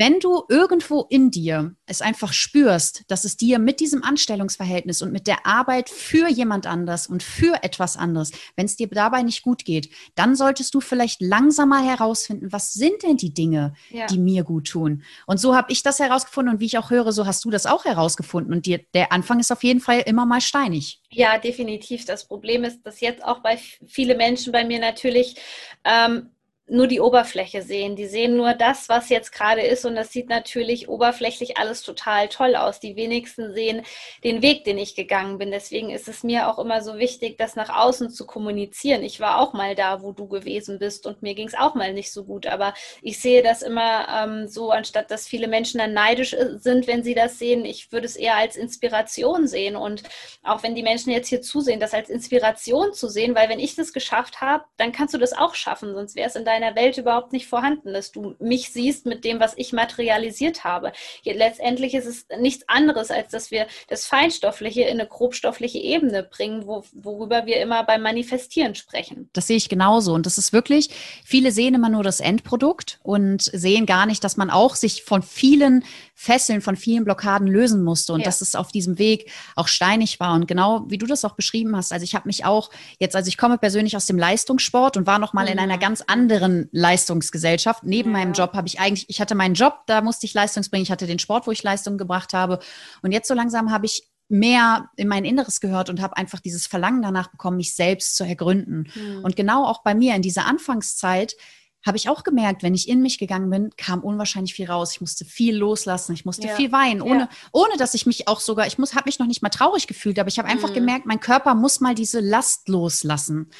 Wenn du irgendwo in dir es einfach spürst, dass es dir mit diesem Anstellungsverhältnis und mit der Arbeit für jemand anders und für etwas anderes, wenn es dir dabei nicht gut geht, dann solltest du vielleicht langsam mal herausfinden, was sind denn die Dinge, ja. die mir gut tun. Und so habe ich das herausgefunden und wie ich auch höre, so hast du das auch herausgefunden. Und dir, der Anfang ist auf jeden Fall immer mal steinig. Ja, definitiv. Das Problem ist, dass jetzt auch bei viele Menschen bei mir natürlich ähm, nur die Oberfläche sehen. Die sehen nur das, was jetzt gerade ist und das sieht natürlich oberflächlich alles total toll aus. Die wenigsten sehen den Weg, den ich gegangen bin. Deswegen ist es mir auch immer so wichtig, das nach außen zu kommunizieren. Ich war auch mal da, wo du gewesen bist und mir ging es auch mal nicht so gut. Aber ich sehe das immer ähm, so, anstatt dass viele Menschen dann neidisch äh, sind, wenn sie das sehen. Ich würde es eher als Inspiration sehen und auch wenn die Menschen jetzt hier zusehen, das als Inspiration zu sehen, weil wenn ich das geschafft habe, dann kannst du das auch schaffen, sonst wäre es in deinem deiner Welt überhaupt nicht vorhanden, dass du mich siehst mit dem, was ich materialisiert habe. Letztendlich ist es nichts anderes, als dass wir das Feinstoffliche in eine grobstoffliche Ebene bringen, wo, worüber wir immer beim Manifestieren sprechen. Das sehe ich genauso. Und das ist wirklich, viele sehen immer nur das Endprodukt und sehen gar nicht, dass man auch sich von vielen Fesseln, von vielen Blockaden lösen musste und ja. dass es auf diesem Weg auch steinig war. Und genau wie du das auch beschrieben hast, also ich habe mich auch jetzt, also ich komme persönlich aus dem Leistungssport und war noch mal mhm. in einer ganz anderen anderen Leistungsgesellschaft. Neben ja. meinem Job habe ich eigentlich, ich hatte meinen Job, da musste ich Leistung bringen. Ich hatte den Sport, wo ich Leistung gebracht habe. Und jetzt so langsam habe ich mehr in mein Inneres gehört und habe einfach dieses Verlangen danach bekommen, mich selbst zu ergründen. Mhm. Und genau auch bei mir in dieser Anfangszeit habe ich auch gemerkt, wenn ich in mich gegangen bin, kam unwahrscheinlich viel raus. Ich musste viel loslassen, ich musste ja. viel weinen, ohne, ja. ohne dass ich mich auch sogar, ich muss, habe mich noch nicht mal traurig gefühlt, aber ich habe einfach mhm. gemerkt, mein Körper muss mal diese Last loslassen.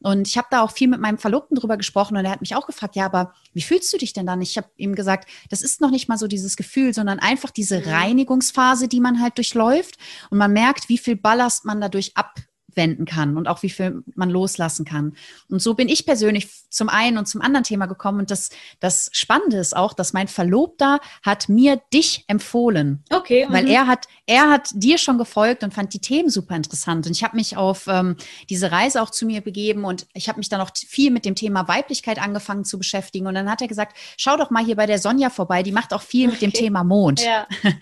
Und ich habe da auch viel mit meinem Verlobten drüber gesprochen und er hat mich auch gefragt, ja, aber wie fühlst du dich denn dann? Ich habe ihm gesagt, das ist noch nicht mal so dieses Gefühl, sondern einfach diese mhm. Reinigungsphase, die man halt durchläuft und man merkt, wie viel Ballast man dadurch ab wenden kann und auch wie viel man loslassen kann. Und so bin ich persönlich zum einen und zum anderen Thema gekommen. Und das, das Spannende ist auch, dass mein Verlobter hat mir dich empfohlen. Okay. Weil mhm. er hat, er hat dir schon gefolgt und fand die Themen super interessant. Und ich habe mich auf ähm, diese Reise auch zu mir begeben und ich habe mich dann auch viel mit dem Thema Weiblichkeit angefangen zu beschäftigen. Und dann hat er gesagt, schau doch mal hier bei der Sonja vorbei, die macht auch viel okay. mit dem Thema Mond. Ja. <laughs>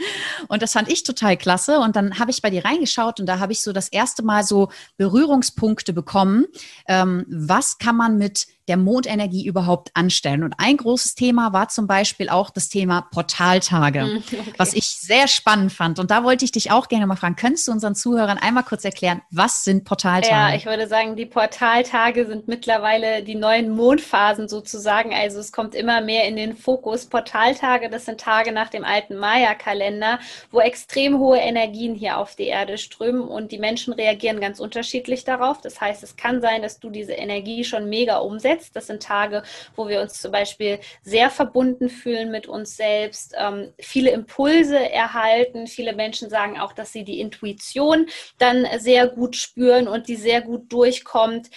Und das fand ich total klasse. Und dann habe ich bei dir reingeschaut und da habe ich so das erste Mal so Berührungspunkte bekommen. Ähm, was kann man mit der Mondenergie überhaupt anstellen. Und ein großes Thema war zum Beispiel auch das Thema Portaltage, hm, okay. was ich sehr spannend fand. Und da wollte ich dich auch gerne mal fragen, könntest du unseren Zuhörern einmal kurz erklären, was sind Portaltage? Ja, ich würde sagen, die Portaltage sind mittlerweile die neuen Mondphasen sozusagen. Also es kommt immer mehr in den Fokus. Portaltage, das sind Tage nach dem alten Maya-Kalender, wo extrem hohe Energien hier auf die Erde strömen und die Menschen reagieren ganz unterschiedlich darauf. Das heißt, es kann sein, dass du diese Energie schon mega umsetzt. Das sind Tage, wo wir uns zum Beispiel sehr verbunden fühlen mit uns selbst, ähm, viele Impulse erhalten. Viele Menschen sagen auch, dass sie die Intuition dann sehr gut spüren und die sehr gut durchkommt.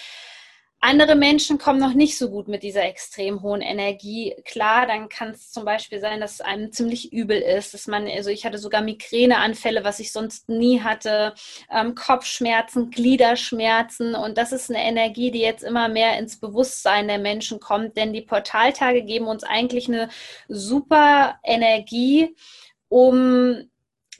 Andere Menschen kommen noch nicht so gut mit dieser extrem hohen Energie. Klar, dann kann es zum Beispiel sein, dass es einem ziemlich übel ist, dass man, also ich hatte sogar Migräneanfälle, was ich sonst nie hatte, ähm, Kopfschmerzen, Gliederschmerzen und das ist eine Energie, die jetzt immer mehr ins Bewusstsein der Menschen kommt, denn die Portaltage geben uns eigentlich eine super Energie, um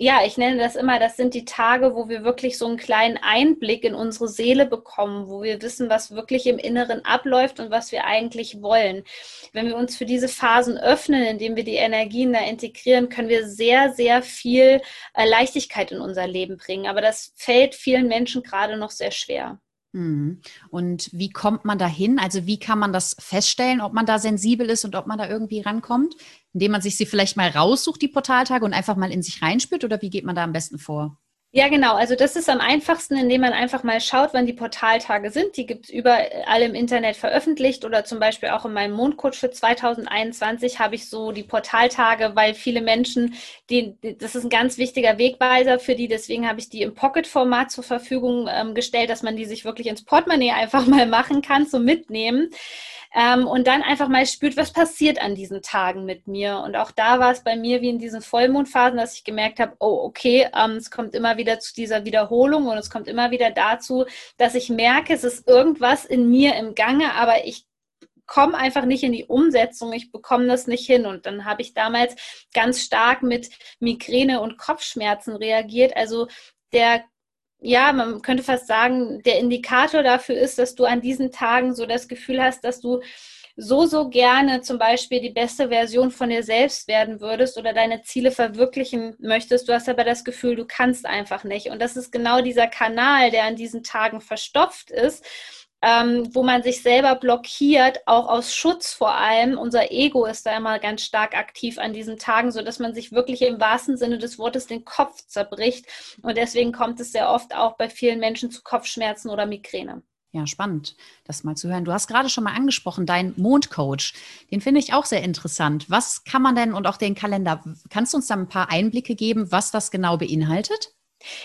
ja, ich nenne das immer, das sind die Tage, wo wir wirklich so einen kleinen Einblick in unsere Seele bekommen, wo wir wissen, was wirklich im Inneren abläuft und was wir eigentlich wollen. Wenn wir uns für diese Phasen öffnen, indem wir die Energien da integrieren, können wir sehr, sehr viel äh, Leichtigkeit in unser Leben bringen. Aber das fällt vielen Menschen gerade noch sehr schwer. Mhm. Und wie kommt man da hin? Also wie kann man das feststellen, ob man da sensibel ist und ob man da irgendwie rankommt? Indem man sich sie vielleicht mal raussucht, die Portaltage, und einfach mal in sich reinspürt? Oder wie geht man da am besten vor? Ja, genau. Also das ist am einfachsten, indem man einfach mal schaut, wann die Portaltage sind. Die gibt es überall im Internet veröffentlicht oder zum Beispiel auch in meinem Mondcoach für 2021 habe ich so die Portaltage, weil viele Menschen, die, das ist ein ganz wichtiger Wegweiser für die, deswegen habe ich die im Pocket-Format zur Verfügung ähm, gestellt, dass man die sich wirklich ins Portemonnaie einfach mal machen kann, so mitnehmen. Ähm, und dann einfach mal spürt, was passiert an diesen Tagen mit mir. Und auch da war es bei mir wie in diesen Vollmondphasen, dass ich gemerkt habe, oh, okay, ähm, es kommt immer wieder zu dieser Wiederholung und es kommt immer wieder dazu, dass ich merke, es ist irgendwas in mir im Gange, aber ich komme einfach nicht in die Umsetzung, ich bekomme das nicht hin. Und dann habe ich damals ganz stark mit Migräne und Kopfschmerzen reagiert. Also der ja, man könnte fast sagen, der Indikator dafür ist, dass du an diesen Tagen so das Gefühl hast, dass du so, so gerne zum Beispiel die beste Version von dir selbst werden würdest oder deine Ziele verwirklichen möchtest. Du hast aber das Gefühl, du kannst einfach nicht. Und das ist genau dieser Kanal, der an diesen Tagen verstopft ist ähm, wo man sich selber blockiert, auch aus Schutz vor allem. Unser Ego ist da immer ganz stark aktiv an diesen Tagen, so dass man sich wirklich im wahrsten Sinne des Wortes den Kopf zerbricht. Und deswegen kommt es sehr oft auch bei vielen Menschen zu Kopfschmerzen oder Migräne. Ja, spannend, das mal zu hören. Du hast gerade schon mal angesprochen, dein Mondcoach. Den finde ich auch sehr interessant. Was kann man denn und auch den Kalender, kannst du uns da ein paar Einblicke geben, was das genau beinhaltet?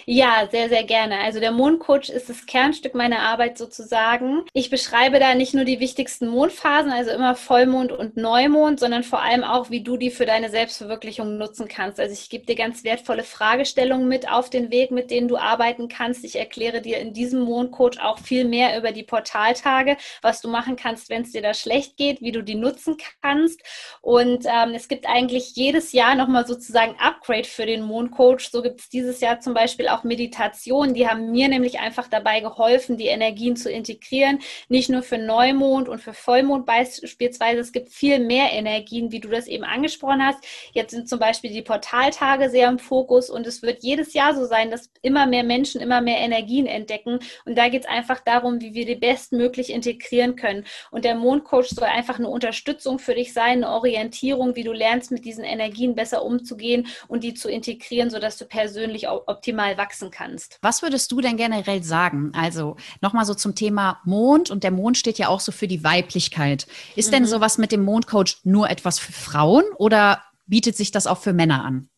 Ja, sehr, sehr gerne. Also der Mondcoach ist das Kernstück meiner Arbeit sozusagen. Ich beschreibe da nicht nur die wichtigsten Mondphasen, also immer Vollmond und Neumond, sondern vor allem auch, wie du die für deine Selbstverwirklichung nutzen kannst. Also ich gebe dir ganz wertvolle Fragestellungen mit auf den Weg, mit denen du arbeiten kannst. Ich erkläre dir in diesem Mondcoach auch viel mehr über die Portaltage, was du machen kannst, wenn es dir da schlecht geht, wie du die nutzen kannst. Und ähm, es gibt eigentlich jedes Jahr nochmal sozusagen Upgrade für den Mondcoach. So gibt es dieses Jahr zum Beispiel Beispiel auch Meditation. Die haben mir nämlich einfach dabei geholfen, die Energien zu integrieren. Nicht nur für Neumond und für Vollmond beispielsweise. Es gibt viel mehr Energien, wie du das eben angesprochen hast. Jetzt sind zum Beispiel die Portaltage sehr im Fokus und es wird jedes Jahr so sein, dass immer mehr Menschen immer mehr Energien entdecken. Und da geht es einfach darum, wie wir die bestmöglich integrieren können. Und der Mondcoach soll einfach eine Unterstützung für dich sein, eine Orientierung, wie du lernst, mit diesen Energien besser umzugehen und die zu integrieren, sodass du persönlich optimal optimal wachsen kannst. Was würdest du denn generell sagen? Also nochmal so zum Thema Mond und der Mond steht ja auch so für die Weiblichkeit. Ist mhm. denn sowas mit dem Mondcoach nur etwas für Frauen oder bietet sich das auch für Männer an?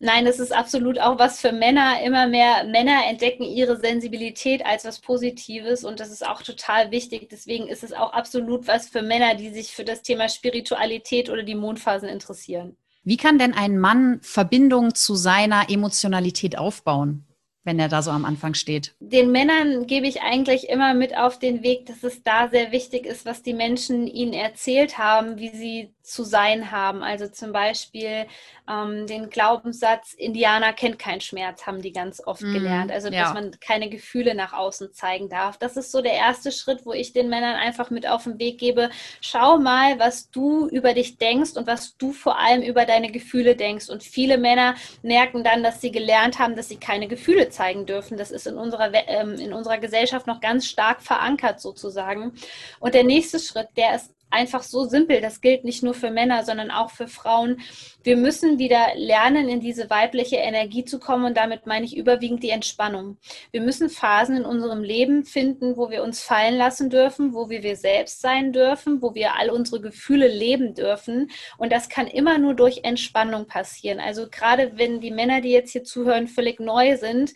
Nein, das ist absolut auch was für Männer. Immer mehr Männer entdecken ihre Sensibilität als was Positives und das ist auch total wichtig. Deswegen ist es auch absolut was für Männer, die sich für das Thema Spiritualität oder die Mondphasen interessieren. Wie kann denn ein Mann Verbindung zu seiner Emotionalität aufbauen? wenn er da so am Anfang steht? Den Männern gebe ich eigentlich immer mit auf den Weg, dass es da sehr wichtig ist, was die Menschen ihnen erzählt haben, wie sie zu sein haben. Also zum Beispiel ähm, den Glaubenssatz, Indianer kennt keinen Schmerz, haben die ganz oft mm, gelernt. Also dass ja. man keine Gefühle nach außen zeigen darf. Das ist so der erste Schritt, wo ich den Männern einfach mit auf den Weg gebe. Schau mal, was du über dich denkst und was du vor allem über deine Gefühle denkst. Und viele Männer merken dann, dass sie gelernt haben, dass sie keine Gefühle zeigen dürfen. Das ist in unserer, ähm, in unserer Gesellschaft noch ganz stark verankert sozusagen. Und der nächste Schritt, der ist einfach so simpel. Das gilt nicht nur für Männer, sondern auch für Frauen. Wir müssen wieder lernen, in diese weibliche Energie zu kommen und damit meine ich überwiegend die Entspannung. Wir müssen Phasen in unserem Leben finden, wo wir uns fallen lassen dürfen, wo wir wir selbst sein dürfen, wo wir all unsere Gefühle leben dürfen. Und das kann immer nur durch Entspannung passieren. Also gerade wenn die Männer, die jetzt hier zuhören, völlig neu sind,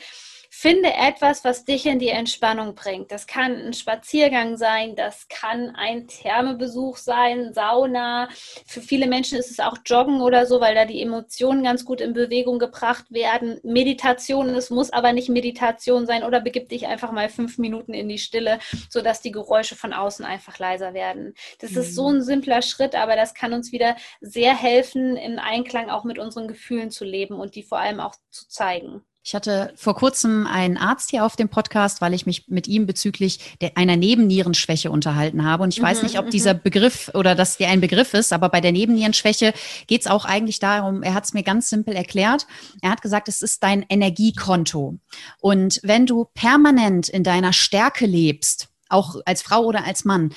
Finde etwas, was dich in die Entspannung bringt. Das kann ein Spaziergang sein, das kann ein Thermebesuch sein, Sauna. Für viele Menschen ist es auch Joggen oder so, weil da die Emotionen ganz gut in Bewegung gebracht werden. Meditation, es muss aber nicht Meditation sein oder begib dich einfach mal fünf Minuten in die Stille, sodass die Geräusche von außen einfach leiser werden. Das mhm. ist so ein simpler Schritt, aber das kann uns wieder sehr helfen, im Einklang auch mit unseren Gefühlen zu leben und die vor allem auch zu zeigen. Ich hatte vor kurzem einen Arzt hier auf dem Podcast, weil ich mich mit ihm bezüglich der, einer Nebennierenschwäche unterhalten habe. Und ich weiß mhm, nicht, ob mhm. dieser Begriff oder dass der ein Begriff ist, aber bei der Nebennierenschwäche geht es auch eigentlich darum, er hat es mir ganz simpel erklärt. Er hat gesagt, es ist dein Energiekonto. Und wenn du permanent in deiner Stärke lebst, auch als Frau oder als Mann,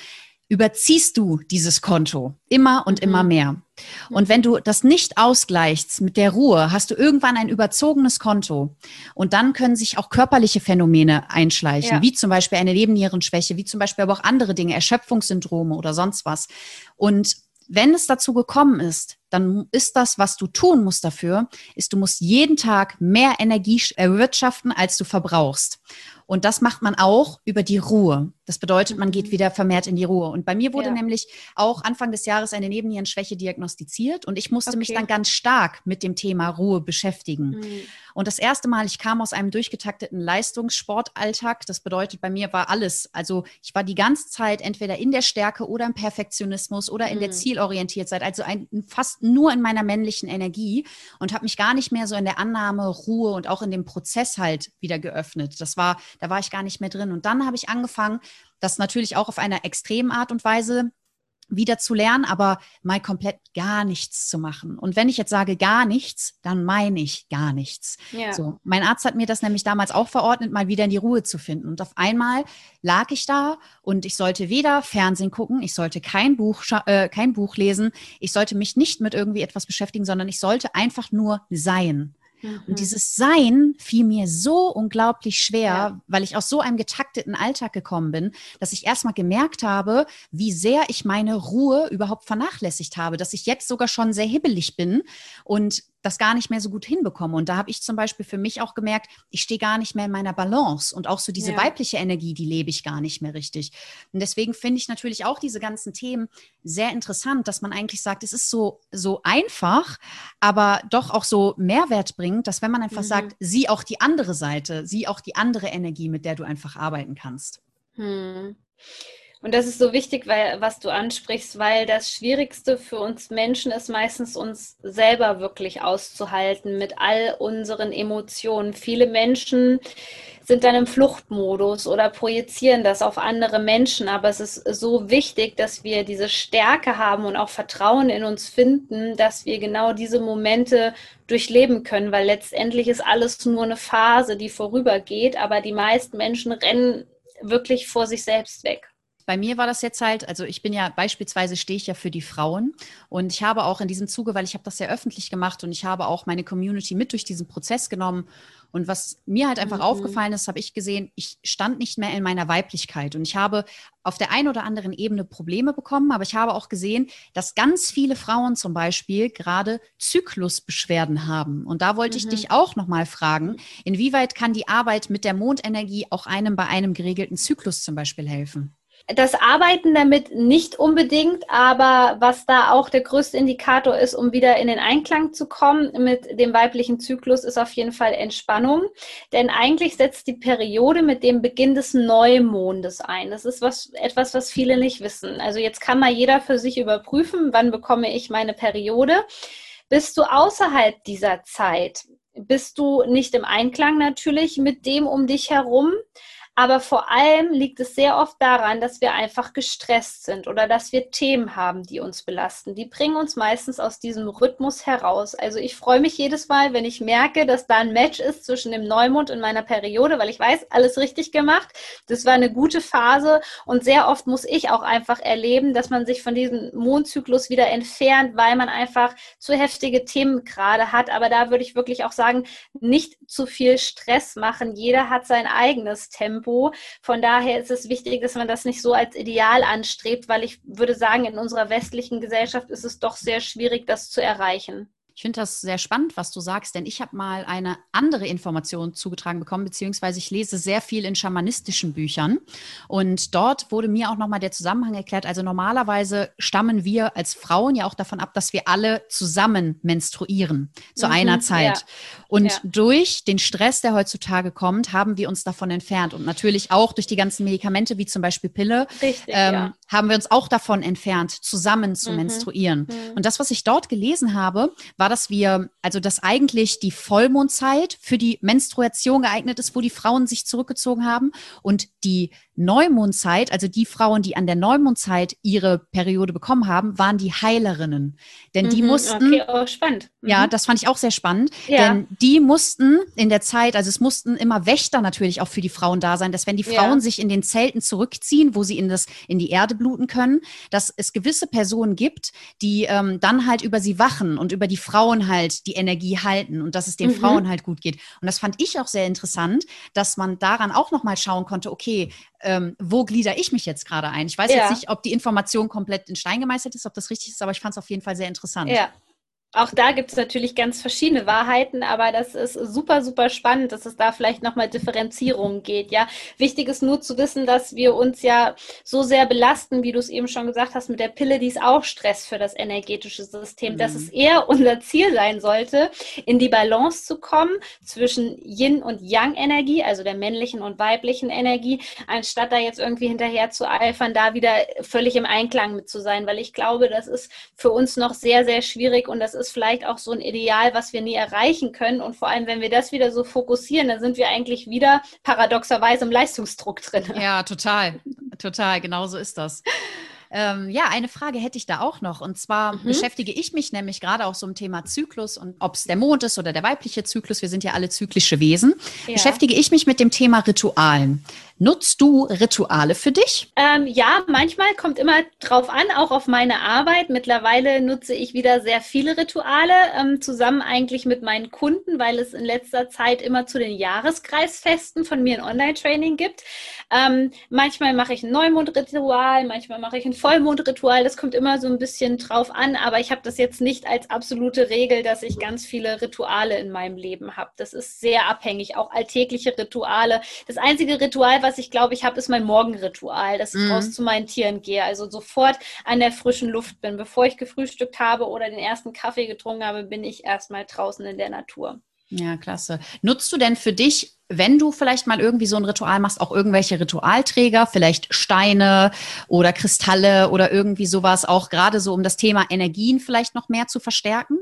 überziehst du dieses Konto immer und mhm. immer mehr. Und wenn du das nicht ausgleichst mit der Ruhe, hast du irgendwann ein überzogenes Konto. Und dann können sich auch körperliche Phänomene einschleichen, ja. wie zum Beispiel eine Nebennierenschwäche, wie zum Beispiel aber auch andere Dinge, Erschöpfungssyndrome oder sonst was. Und wenn es dazu gekommen ist, dann ist das, was du tun musst dafür, ist, du musst jeden Tag mehr Energie erwirtschaften, als du verbrauchst. Und das macht man auch über die Ruhe. Das bedeutet, man geht mhm. wieder vermehrt in die Ruhe. Und bei mir wurde ja. nämlich auch Anfang des Jahres eine Nebennierenschwäche diagnostiziert und ich musste okay. mich dann ganz stark mit dem Thema Ruhe beschäftigen. Mhm. Und das erste Mal, ich kam aus einem durchgetakteten Leistungssportalltag. Das bedeutet, bei mir war alles. Also ich war die ganze Zeit entweder in der Stärke oder im Perfektionismus oder in mhm. der Zielorientiertheit. Also ein, fast nur in meiner männlichen Energie und habe mich gar nicht mehr so in der Annahme, Ruhe und auch in dem Prozess halt wieder geöffnet. Das war, da war ich gar nicht mehr drin. Und dann habe ich angefangen, das natürlich auch auf einer extremen Art und Weise wieder zu lernen, aber mal komplett gar nichts zu machen. Und wenn ich jetzt sage gar nichts, dann meine ich gar nichts. Ja. So, mein Arzt hat mir das nämlich damals auch verordnet, mal wieder in die Ruhe zu finden. Und auf einmal lag ich da und ich sollte weder Fernsehen gucken, ich sollte kein Buch, äh, kein Buch lesen, ich sollte mich nicht mit irgendwie etwas beschäftigen, sondern ich sollte einfach nur sein. Mhm. Und dieses Sein fiel mir so unglaublich schwer, ja. weil ich aus so einem getakteten Alltag gekommen bin, dass ich erstmal gemerkt habe, wie sehr ich meine Ruhe überhaupt vernachlässigt habe, dass ich jetzt sogar schon sehr hibbelig bin und das gar nicht mehr so gut hinbekomme. Und da habe ich zum Beispiel für mich auch gemerkt, ich stehe gar nicht mehr in meiner Balance und auch so diese ja. weibliche Energie, die lebe ich gar nicht mehr richtig. Und deswegen finde ich natürlich auch diese ganzen Themen sehr interessant, dass man eigentlich sagt, es ist so, so einfach, aber doch auch so Mehrwert bringt, dass wenn man einfach mhm. sagt, sieh auch die andere Seite, sieh auch die andere Energie, mit der du einfach arbeiten kannst. Hm. Und das ist so wichtig, weil, was du ansprichst, weil das Schwierigste für uns Menschen ist meistens uns selber wirklich auszuhalten mit all unseren Emotionen. Viele Menschen sind dann im Fluchtmodus oder projizieren das auf andere Menschen. Aber es ist so wichtig, dass wir diese Stärke haben und auch Vertrauen in uns finden, dass wir genau diese Momente durchleben können, weil letztendlich ist alles nur eine Phase, die vorübergeht. Aber die meisten Menschen rennen wirklich vor sich selbst weg. Bei mir war das jetzt halt, also ich bin ja beispielsweise stehe ich ja für die Frauen und ich habe auch in diesem Zuge, weil ich habe das ja öffentlich gemacht und ich habe auch meine Community mit durch diesen Prozess genommen und was mir halt einfach mhm. aufgefallen ist, habe ich gesehen, ich stand nicht mehr in meiner Weiblichkeit und ich habe auf der einen oder anderen Ebene Probleme bekommen, aber ich habe auch gesehen, dass ganz viele Frauen zum Beispiel gerade Zyklusbeschwerden haben. Und da wollte mhm. ich dich auch nochmal fragen, inwieweit kann die Arbeit mit der Mondenergie auch einem bei einem geregelten Zyklus zum Beispiel helfen? Das Arbeiten damit nicht unbedingt, aber was da auch der größte Indikator ist, um wieder in den Einklang zu kommen mit dem weiblichen Zyklus, ist auf jeden Fall Entspannung. Denn eigentlich setzt die Periode mit dem Beginn des Neumondes ein. Das ist was, etwas, was viele nicht wissen. Also jetzt kann mal jeder für sich überprüfen, wann bekomme ich meine Periode. Bist du außerhalb dieser Zeit? Bist du nicht im Einklang natürlich mit dem um dich herum? Aber vor allem liegt es sehr oft daran, dass wir einfach gestresst sind oder dass wir Themen haben, die uns belasten. Die bringen uns meistens aus diesem Rhythmus heraus. Also ich freue mich jedes Mal, wenn ich merke, dass da ein Match ist zwischen dem Neumond und meiner Periode, weil ich weiß, alles richtig gemacht. Das war eine gute Phase und sehr oft muss ich auch einfach erleben, dass man sich von diesem Mondzyklus wieder entfernt, weil man einfach zu heftige Themen gerade hat. Aber da würde ich wirklich auch sagen, nicht zu viel Stress machen. Jeder hat sein eigenes Tempo. Tempo. Von daher ist es wichtig, dass man das nicht so als Ideal anstrebt, weil ich würde sagen, in unserer westlichen Gesellschaft ist es doch sehr schwierig, das zu erreichen. Ich finde das sehr spannend, was du sagst, denn ich habe mal eine andere Information zugetragen bekommen, beziehungsweise ich lese sehr viel in schamanistischen Büchern. Und dort wurde mir auch nochmal der Zusammenhang erklärt. Also normalerweise stammen wir als Frauen ja auch davon ab, dass wir alle zusammen menstruieren zu mhm, einer Zeit. Ja. Und ja. durch den Stress, der heutzutage kommt, haben wir uns davon entfernt. Und natürlich auch durch die ganzen Medikamente, wie zum Beispiel Pille, Richtig, ähm, ja. haben wir uns auch davon entfernt, zusammen zu mhm. menstruieren. Mhm. Und das, was ich dort gelesen habe, war, dass wir, also dass eigentlich die Vollmondzeit für die Menstruation geeignet ist, wo die Frauen sich zurückgezogen haben und die Neumondzeit, also die Frauen, die an der Neumondzeit ihre Periode bekommen haben, waren die Heilerinnen. Denn die mhm, mussten. Okay, oh, spannend. Mhm. Ja, das fand ich auch sehr spannend. Ja. Denn die mussten in der Zeit, also es mussten immer Wächter natürlich auch für die Frauen da sein, dass wenn die Frauen ja. sich in den Zelten zurückziehen, wo sie in, das, in die Erde bluten können, dass es gewisse Personen gibt, die ähm, dann halt über sie wachen und über die Frauen halt die Energie halten und dass es den mhm. Frauen halt gut geht. Und das fand ich auch sehr interessant, dass man daran auch nochmal schauen konnte, okay, ähm, wo glieder ich mich jetzt gerade ein? Ich weiß ja. jetzt nicht, ob die Information komplett in Stein gemeißelt ist, ob das richtig ist, aber ich fand es auf jeden Fall sehr interessant. Ja, auch da gibt es natürlich ganz verschiedene Wahrheiten, aber das ist super, super spannend, dass es da vielleicht nochmal Differenzierungen geht. Ja, wichtig ist nur zu wissen, dass wir uns ja so sehr belasten, wie du es eben schon gesagt hast, mit der Pille, die ist auch Stress für das energetische System, mhm. dass es eher unser Ziel sein sollte, in die Balance zu kommen zwischen Yin und Yang Energie, also der männlichen und weiblichen Energie, anstatt da jetzt irgendwie hinterher zu eifern, da wieder völlig im Einklang mit zu sein, weil ich glaube, das ist für uns noch sehr, sehr schwierig und das ist ist vielleicht auch so ein Ideal, was wir nie erreichen können. Und vor allem, wenn wir das wieder so fokussieren, dann sind wir eigentlich wieder paradoxerweise im Leistungsdruck drin. Ja, total. Total. Genauso ist das. Ähm, ja, eine Frage hätte ich da auch noch. Und zwar mhm. beschäftige ich mich nämlich gerade auch so im Thema Zyklus und ob es der Mond ist oder der weibliche Zyklus. Wir sind ja alle zyklische Wesen. Ja. Beschäftige ich mich mit dem Thema Ritualen. Nutzt du Rituale für dich? Ähm, ja, manchmal kommt immer drauf an, auch auf meine Arbeit. Mittlerweile nutze ich wieder sehr viele Rituale, ähm, zusammen eigentlich mit meinen Kunden, weil es in letzter Zeit immer zu den Jahreskreisfesten von mir ein Online-Training gibt. Ähm, manchmal mache ich ein Neumondritual, manchmal mache ich ein Vollmondritual. Das kommt immer so ein bisschen drauf an, aber ich habe das jetzt nicht als absolute Regel, dass ich ganz viele Rituale in meinem Leben habe. Das ist sehr abhängig, auch alltägliche Rituale. Das einzige Ritual, was ich glaube, ich habe, ist mein Morgenritual, dass ich mhm. raus zu meinen Tieren gehe. Also sofort an der frischen Luft bin. Bevor ich gefrühstückt habe oder den ersten Kaffee getrunken habe, bin ich erstmal draußen in der Natur. Ja, klasse. Nutzt du denn für dich, wenn du vielleicht mal irgendwie so ein Ritual machst, auch irgendwelche Ritualträger, vielleicht Steine oder Kristalle oder irgendwie sowas, auch gerade so, um das Thema Energien vielleicht noch mehr zu verstärken?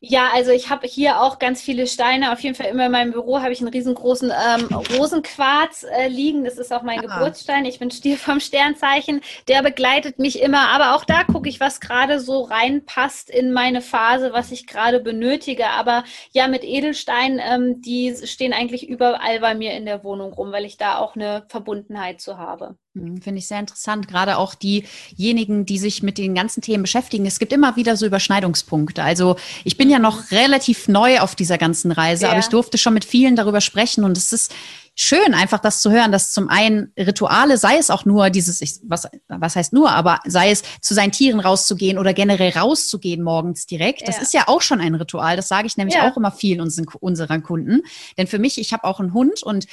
Ja, also ich habe hier auch ganz viele Steine. Auf jeden Fall immer in meinem Büro habe ich einen riesengroßen ähm, Rosenquarz äh, liegen. Das ist auch mein Aha. Geburtsstein. Ich bin Stier vom Sternzeichen. Der begleitet mich immer. Aber auch da gucke ich, was gerade so reinpasst in meine Phase, was ich gerade benötige. Aber ja, mit Edelsteinen, ähm, die stehen eigentlich überall bei mir in der Wohnung rum, weil ich da auch eine Verbundenheit zu habe. Hm, finde ich sehr interessant. Gerade auch diejenigen, die sich mit den ganzen Themen beschäftigen. Es gibt immer wieder so Überschneidungspunkte. Also ich bin ja noch relativ neu auf dieser ganzen Reise, ja. aber ich durfte schon mit vielen darüber sprechen und es ist schön, einfach das zu hören, dass zum einen Rituale, sei es auch nur dieses, ich, was, was heißt nur, aber sei es zu seinen Tieren rauszugehen oder generell rauszugehen morgens direkt, das ist ja auch schon ein Ritual. Das sage ich nämlich ja. auch immer vielen unseren, unseren Kunden. Denn für mich, ich habe auch einen Hund und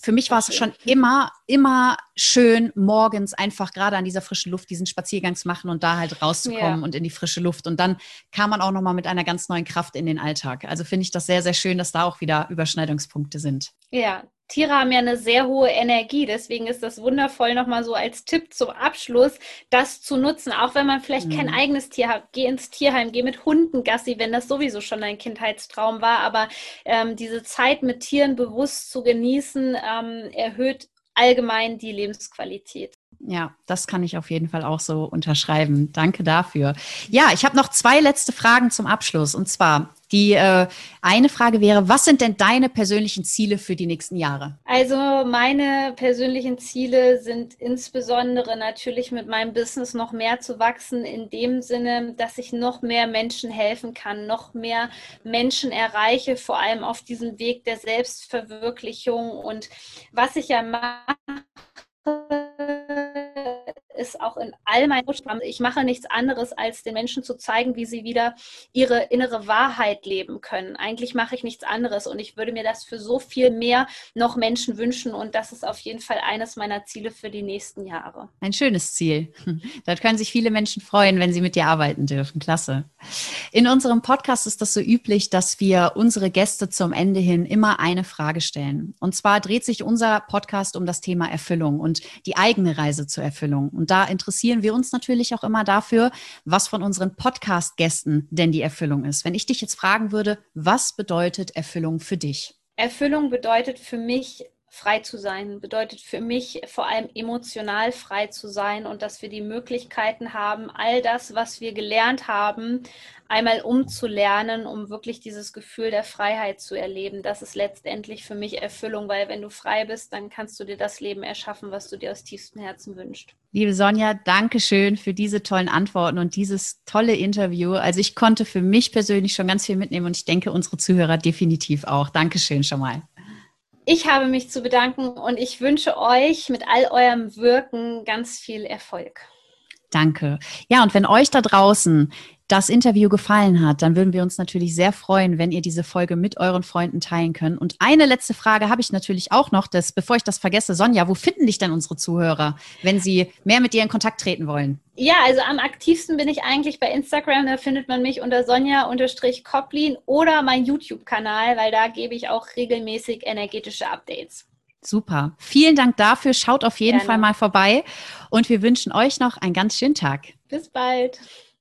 für mich war es schon immer, immer schön, morgens einfach gerade an dieser frischen Luft diesen Spaziergang zu machen und da halt rauszukommen ja. und in die frische Luft. Und dann kam man auch nochmal mit einer ganz neuen Kraft in den Alltag. Also finde ich das sehr, sehr schön, dass da auch wieder Überschneidungspunkte sind. Ja, Tiere haben ja eine sehr hohe Energie, deswegen ist das wundervoll nochmal so als Tipp zum Abschluss, das zu nutzen, auch wenn man vielleicht mhm. kein eigenes Tier hat. Geh ins Tierheim, geh mit Hunden Gassi, wenn das sowieso schon dein Kindheitstraum war, aber ähm, diese Zeit mit Tieren bewusst zu genießen, ähm, erhöht allgemein die Lebensqualität. Ja, das kann ich auf jeden Fall auch so unterschreiben. Danke dafür. Ja, ich habe noch zwei letzte Fragen zum Abschluss. Und zwar, die äh, eine Frage wäre, was sind denn deine persönlichen Ziele für die nächsten Jahre? Also meine persönlichen Ziele sind insbesondere natürlich mit meinem Business noch mehr zu wachsen, in dem Sinne, dass ich noch mehr Menschen helfen kann, noch mehr Menschen erreiche, vor allem auf diesem Weg der Selbstverwirklichung. Und was ich ja mache, ist auch in all meinen Programmen, ich mache nichts anderes, als den Menschen zu zeigen, wie sie wieder ihre innere Wahrheit leben können. Eigentlich mache ich nichts anderes und ich würde mir das für so viel mehr noch Menschen wünschen und das ist auf jeden Fall eines meiner Ziele für die nächsten Jahre. Ein schönes Ziel. <laughs> Da können sich viele Menschen freuen, wenn sie mit dir arbeiten dürfen. Klasse. In unserem Podcast ist das so üblich, dass wir unsere Gäste zum Ende hin immer eine Frage stellen. Und zwar dreht sich unser Podcast um das Thema Erfüllung und die eigene Reise zur Erfüllung. Und da interessieren wir uns natürlich auch immer dafür, was von unseren Podcast-Gästen denn die Erfüllung ist. Wenn ich dich jetzt fragen würde, was bedeutet Erfüllung für dich? Erfüllung bedeutet für mich frei zu sein, bedeutet für mich vor allem emotional frei zu sein und dass wir die Möglichkeiten haben, all das, was wir gelernt haben, einmal umzulernen, um wirklich dieses Gefühl der Freiheit zu erleben. Das ist letztendlich für mich Erfüllung, weil wenn du frei bist, dann kannst du dir das Leben erschaffen, was du dir aus tiefstem Herzen wünschst. Liebe Sonja, danke schön für diese tollen Antworten und dieses tolle Interview. Also ich konnte für mich persönlich schon ganz viel mitnehmen und ich denke unsere Zuhörer definitiv auch. Dankeschön schon mal. Ich habe mich zu bedanken und ich wünsche euch mit all eurem Wirken ganz viel Erfolg. Danke. Ja, und wenn euch da draußen das Interview gefallen hat, dann würden wir uns natürlich sehr freuen, wenn ihr diese Folge mit euren Freunden teilen könnt. Und eine letzte Frage habe ich natürlich auch noch, dass, bevor ich das vergesse, Sonja, wo finden dich denn unsere Zuhörer, wenn sie mehr mit dir in Kontakt treten wollen? Ja, also am aktivsten bin ich eigentlich bei Instagram. Da findet man mich unter Sonja-Koplin oder mein YouTube-Kanal, weil da gebe ich auch regelmäßig energetische Updates. Super. Vielen Dank dafür. Schaut auf jeden Gerne. Fall mal vorbei und wir wünschen euch noch einen ganz schönen Tag. Bis bald.